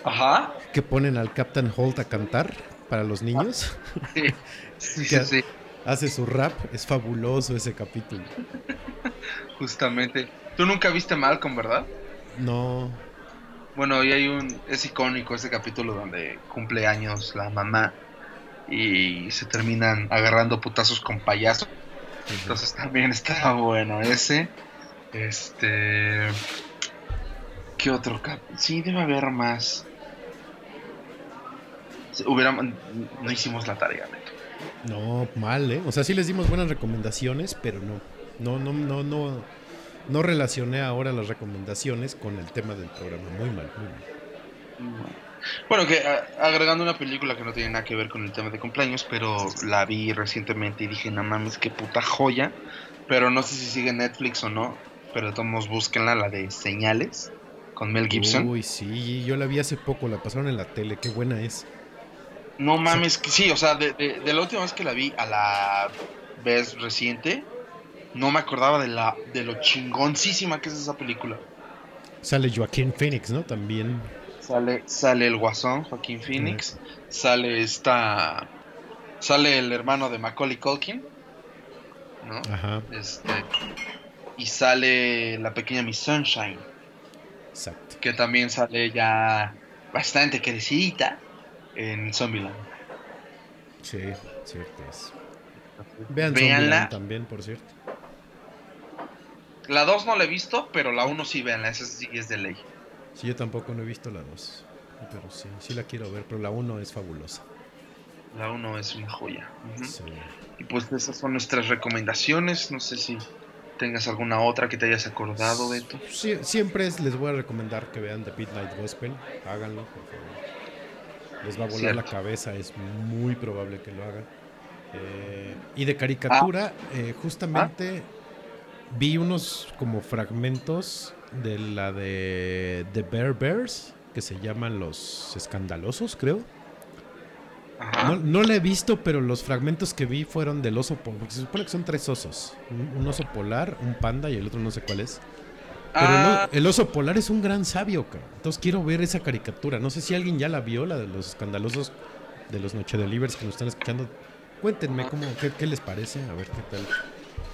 Ajá. que ponen al Captain Holt a cantar para los niños. Sí, sí, sí, sí, Hace su rap, es fabuloso ese capítulo. justamente. Tú nunca viste Malcolm, ¿verdad? No, Bueno, y hay un. Es icónico ese capítulo donde cumple años la mamá y se terminan agarrando putazos con payaso. Entonces también está bueno ese. Este. ¿Qué otro cap? Sí, debe haber más. Sí, Hubiéramos, no hicimos la tarea, Neto. No, mal, ¿eh? O sea, sí les dimos buenas recomendaciones, pero no. No, no, no, no. No relacioné ahora las recomendaciones con el tema del programa. Muy mal, muy mal. Bueno, que a- agregando una película que no tiene nada que ver con el tema de cumpleaños, pero la vi recientemente y dije, no mames, qué puta joya. Pero no sé si sigue Netflix o no, pero todos búsquenla, la de Señales, con Mel Gibson. Uy, sí, yo la vi hace poco, la pasaron en la tele, qué buena es. No mames, que sí, o sea, de, de- de la última vez que la vi a la vez reciente, no me acordaba de, la, de lo chingoncísima que es esa película. Sale Joaquín Phoenix, ¿no? También. Sale, sale el Guasón, Joaquín Phoenix. Sale esta. Sale el hermano de Macaulay Culkin. ¿No? Ajá, Este. Y sale la pequeña Miss Sunshine. exacto. Que también sale ya bastante crecidita en Zombieland. Sí, cierto es. Vean Véanla. Zombieland también, por cierto. La 2 no la he visto, pero la 1 sí, véanla. Esa sí es de ley. Sí, yo tampoco no he visto la 2. Pero sí, sí la quiero ver, pero la 1 es fabulosa. La 1 es una joya. Sí. Y pues esas son nuestras recomendaciones. No sé si tengas alguna otra que te hayas acordado, Beto. Sí, siempre es- les voy a recomendar que vean The Midnight Gospel. Háganlo, por favor. les va a volar Cierto. la cabeza, es muy probable que lo hagan. Eh, y de caricatura, eh, justamente vi unos como fragmentos de la de The Bear Bears, que se llaman los escandalosos, creo. No, no la he visto, pero los fragmentos que vi fueron del oso polar, porque se supone que son tres osos. Un, un oso polar, un panda y el otro no sé cuál es. Pero Ah, el, oso polar es un gran sabio, cabrón. Entonces quiero ver esa caricatura. No sé si alguien ya la vio, la de los escandalosos de los Noche Delivers que nos están escuchando. Cuéntenme cómo, qué, qué les parece, a ver qué tal.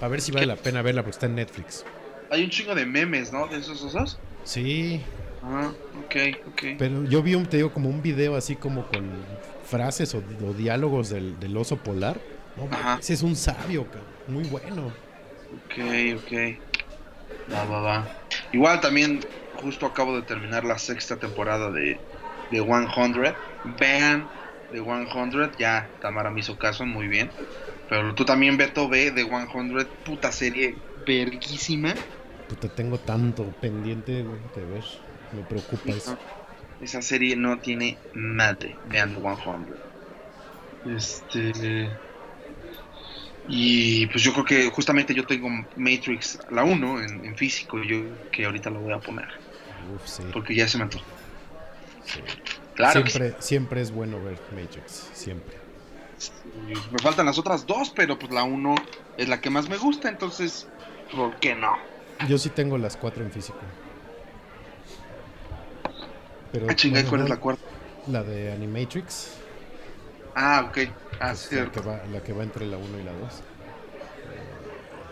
A ver si vale la pena verla porque está en Netflix. hay un chingo de memes, ¿no? De esos osos. Sí, Ah, ok, ok. pero yo vi un, te digo, como un video así como con frases o, o diálogos del, del oso polar. No, Ajá. ese es un sabio. Muy bueno. Ok, ok. Va, va, va. Igual también, justo acabo de terminar la sexta temporada de, de 100. Vean de 100. Ya, Tamara me hizo caso, muy bien. Pero tú también, Beto, ve de 100. Puta serie verguísima. Puta, tengo tanto pendiente de ver. Me preocupa eso. Esa serie no tiene madre. Vean The 100. Este. Y pues yo creo que justamente yo tengo Matrix, la 1 en, en físico. Yo que ahorita lo voy a poner. Uf, sí. Porque ya se me antojó. Claro que siempre, siempre es bueno ver Matrix, siempre. Sí. Me faltan las otras dos, pero pues la 1 es la que más me gusta. Entonces, ¿por qué no? Yo sí tengo las cuatro en físico. Pero, Ah, chinga, ¿y bueno, ¿cuál es la cuarta? La de Animatrix, Ah, ok. Ah, es la, que cierto. va, la que va entre la 1 y la 2.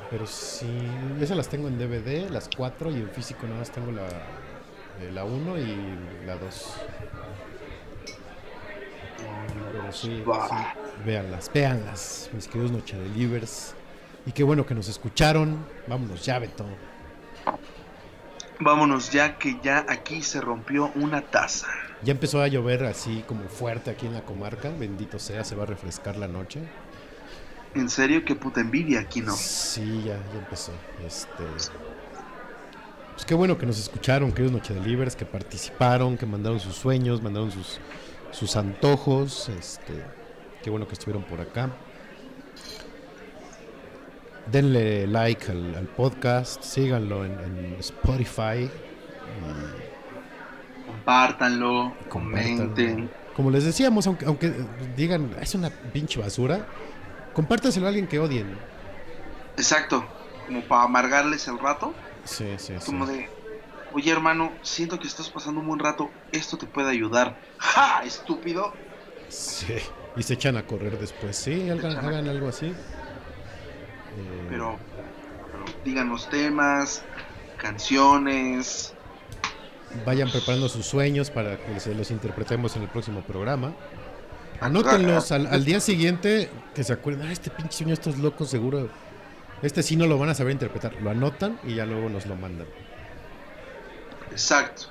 Pero sí, esas las tengo en DVD, las cuatro, y en físico nada más tengo la, eh, la 1 y la 2. Sí, sí, véanlas, véanlas, mis queridos Noche Delivers. Y qué bueno que nos escucharon. Vámonos ya, Beto. Vámonos ya que ya aquí se rompió una taza. Ya empezó a llover así como fuerte aquí en la comarca. Bendito sea, se va a refrescar la noche. En serio, qué puta envidia aquí, ¿no? Sí, ya, ya empezó. Este. Pues qué bueno que nos escucharon, queridos Noche Delivers, que participaron, que mandaron sus sueños, mandaron sus, sus antojos. Este. Qué bueno que estuvieron por acá. Denle like al, al podcast, síganlo en, en Spotify. Compártanlo, comenten. Como les decíamos, aunque, aunque digan, es una pinche basura, compártaselo a alguien que odien. Exacto, como para amargarles el rato. Sí, sí, sí. Como de, oye hermano, siento que estás pasando un buen rato, esto te puede ayudar. ¡Ja! Estúpido. Sí. Y se echan a correr después. Sí, hagan, algo así. Eh, Pero, pero díganos temas, canciones. Vayan preparando sus sueños para que se los interpretemos en el próximo programa. Anótenlos al, al día siguiente, que se acuerden, ah, este pinche sueño, estos locos seguro, este sí no lo van a saber interpretar. Lo anotan y ya luego nos lo mandan. Exacto.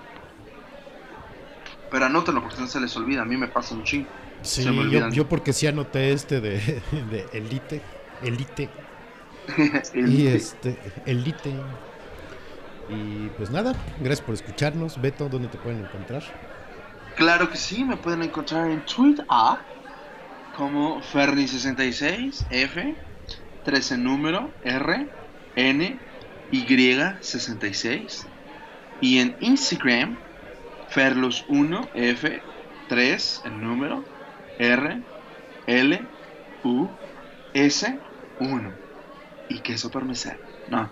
Pero anótenlo porque no se les olvida, a mí me pasa un chingo. Sí, Se me yo, yo porque sí anoté este de, de Elite, Elite, El- y este, Elite. Y pues nada, gracias por escucharnos. Beto, ¿dónde te pueden encontrar? Claro que sí, me pueden encontrar en Twitter como Ferni66F, 13 número, R, N, Y66. Y en Instagram, Ferlos1F, 3 el número, R, L, U, S, 1. Y queso parmesano. No,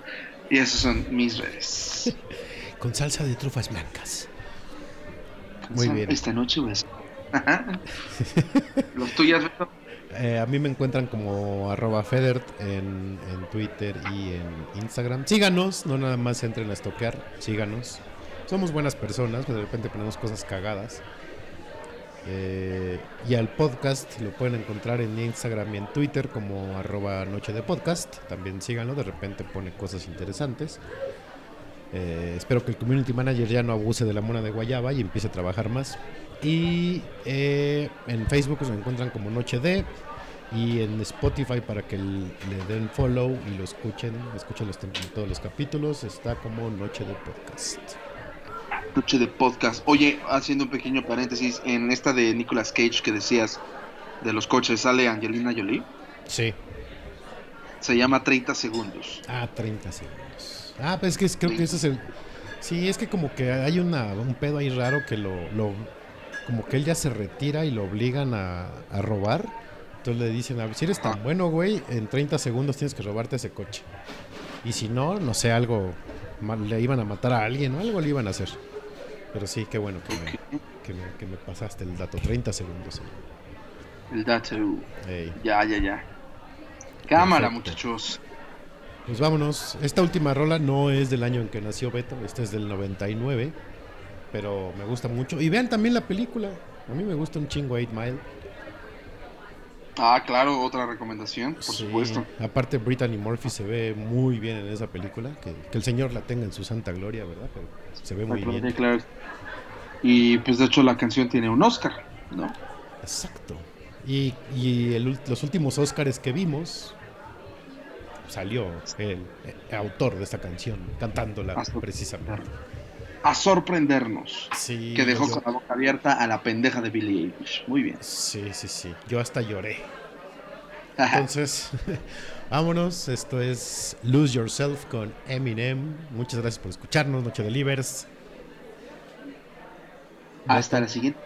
y esas son mis redes. Con salsa de trufas blancas. Muy bien. Esta noche pues. Los tuyas? Eh, a mí me encuentran como arroba Federt en, Twitter y en Instagram. Síganos, no nada más entren a estoquear, síganos. Somos buenas personas, de repente ponemos cosas cagadas. Eh, y al podcast lo pueden encontrar en Instagram y en Twitter como arroba noche de podcast. También síganlo, de repente pone cosas interesantes. Eh, espero que el community manager ya no abuse de la mona de guayaba y empiece a trabajar más. Y eh, en Facebook nos encuentran como Noche de. Y en Spotify para que le den follow y lo escuchen, escuchen los todos los capítulos, está como Noche de Podcast. noche de podcast. Oye, haciendo un pequeño paréntesis, en esta de Nicolas Cage que decías de los coches, sale Angelina Jolie. Sí. Se llama 30 segundos. Ah, 30 segundos. Ah, pues es que creo que ese es el. Sí, es que como que hay una, un pedo ahí raro que lo, lo- Como que él ya se retira y lo obligan a, a robar. Entonces le dicen, a ver, si eres tan bueno, güey, en 30 segundos tienes que robarte ese coche. Y si no, no sé, algo. Le iban a matar a alguien o algo le iban a hacer. Pero sí, qué bueno que me, que me, que me pasaste el dato. 30 segundos. El dato. Ya, ya, ya. Cámara, Perfecto. muchachos. Pues vámonos. Esta última rola no es del año en que nació Beto, esta es del 99, pero me gusta mucho. Y vean también la película. A mí me gusta un chingo 8 Mile. Ah, claro, otra recomendación, por Sí. supuesto. Aparte Brittany Murphy se ve muy bien en esa película, que, que el señor la tenga en su santa gloria, ¿verdad? Pero se ve muy bien. claro. Y pues de hecho la canción tiene un Oscar, ¿no? Exacto. Y, y el los últimos Oscars que vimos salió el, autor de esta canción cantándola precisamente. A sorprendernos. Sí, Que dejó yo- con la boca abierta a la pendeja de Billie Eilish. Muy bien. Sí, sí, sí. Yo hasta lloré. Entonces, vámonos. Esto es Lose Yourself con Eminem. Muchas gracias por escucharnos, Noche de Livers. Hasta la siguiente.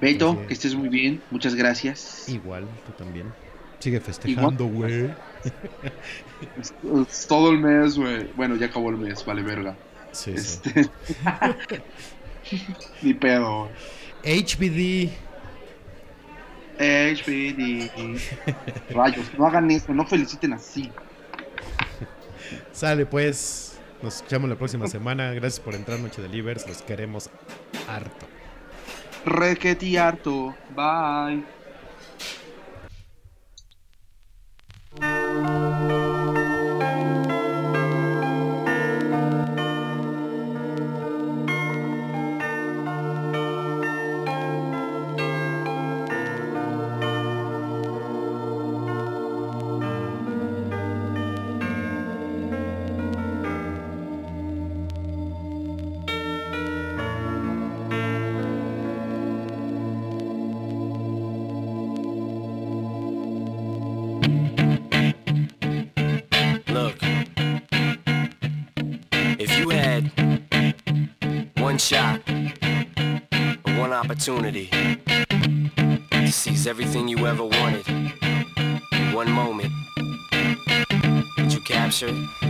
Beto, que estés muy bien. Muchas gracias. Igual, tú también. Sigue festejando, güey. Todo el mes, güey. Bueno, ya acabó el mes, vale verga. Sí, sí. Este... Ni pedo. HBD. HBD. Rayos, no hagan eso, no feliciten así. Sale pues. Nos escuchamos la próxima semana. Gracias por entrar, Noche de Livers. Los queremos harto. Requeti harto. Bye. Opportunity to seize everything you ever wanted, one moment, did you capture it? Or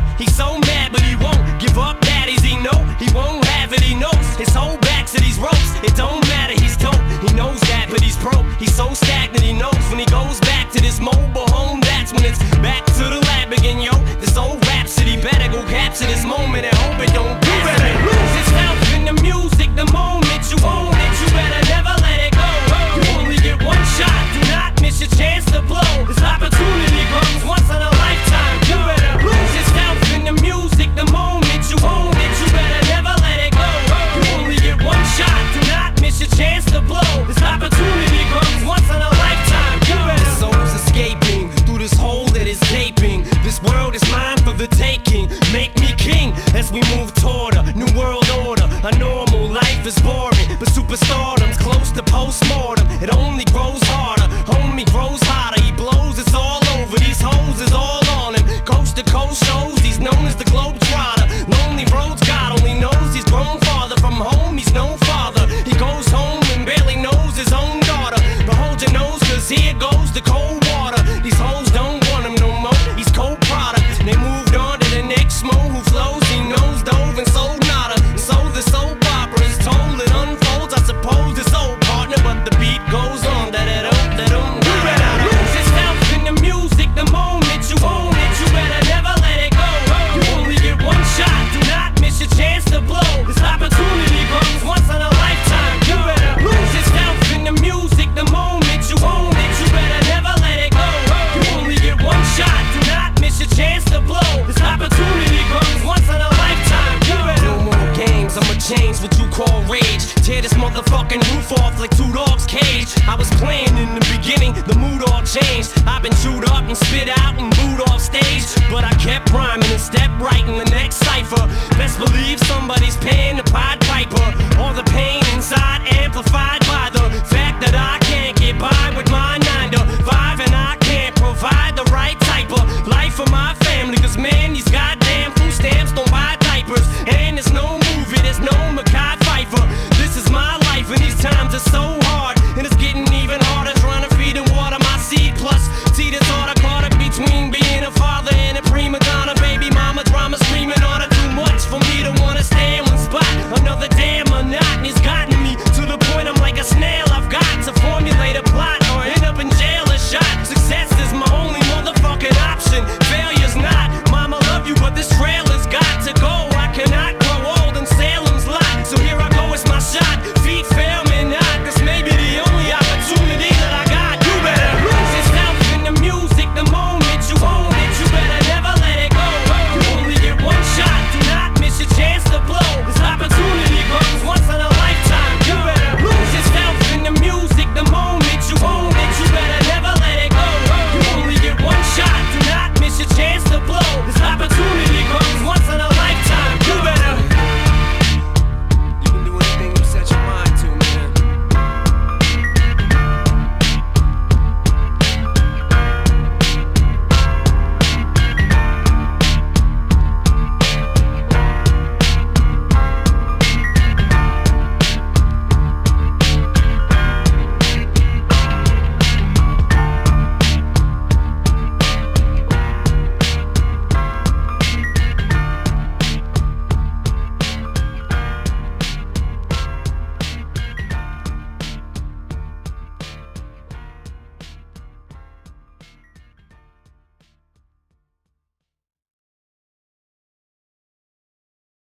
His whole back to these ropes. It don't matter. He's dope. He knows that, but he's broke. He's so stagnant. He knows when he goes back to this mobile home. That's when it's back to the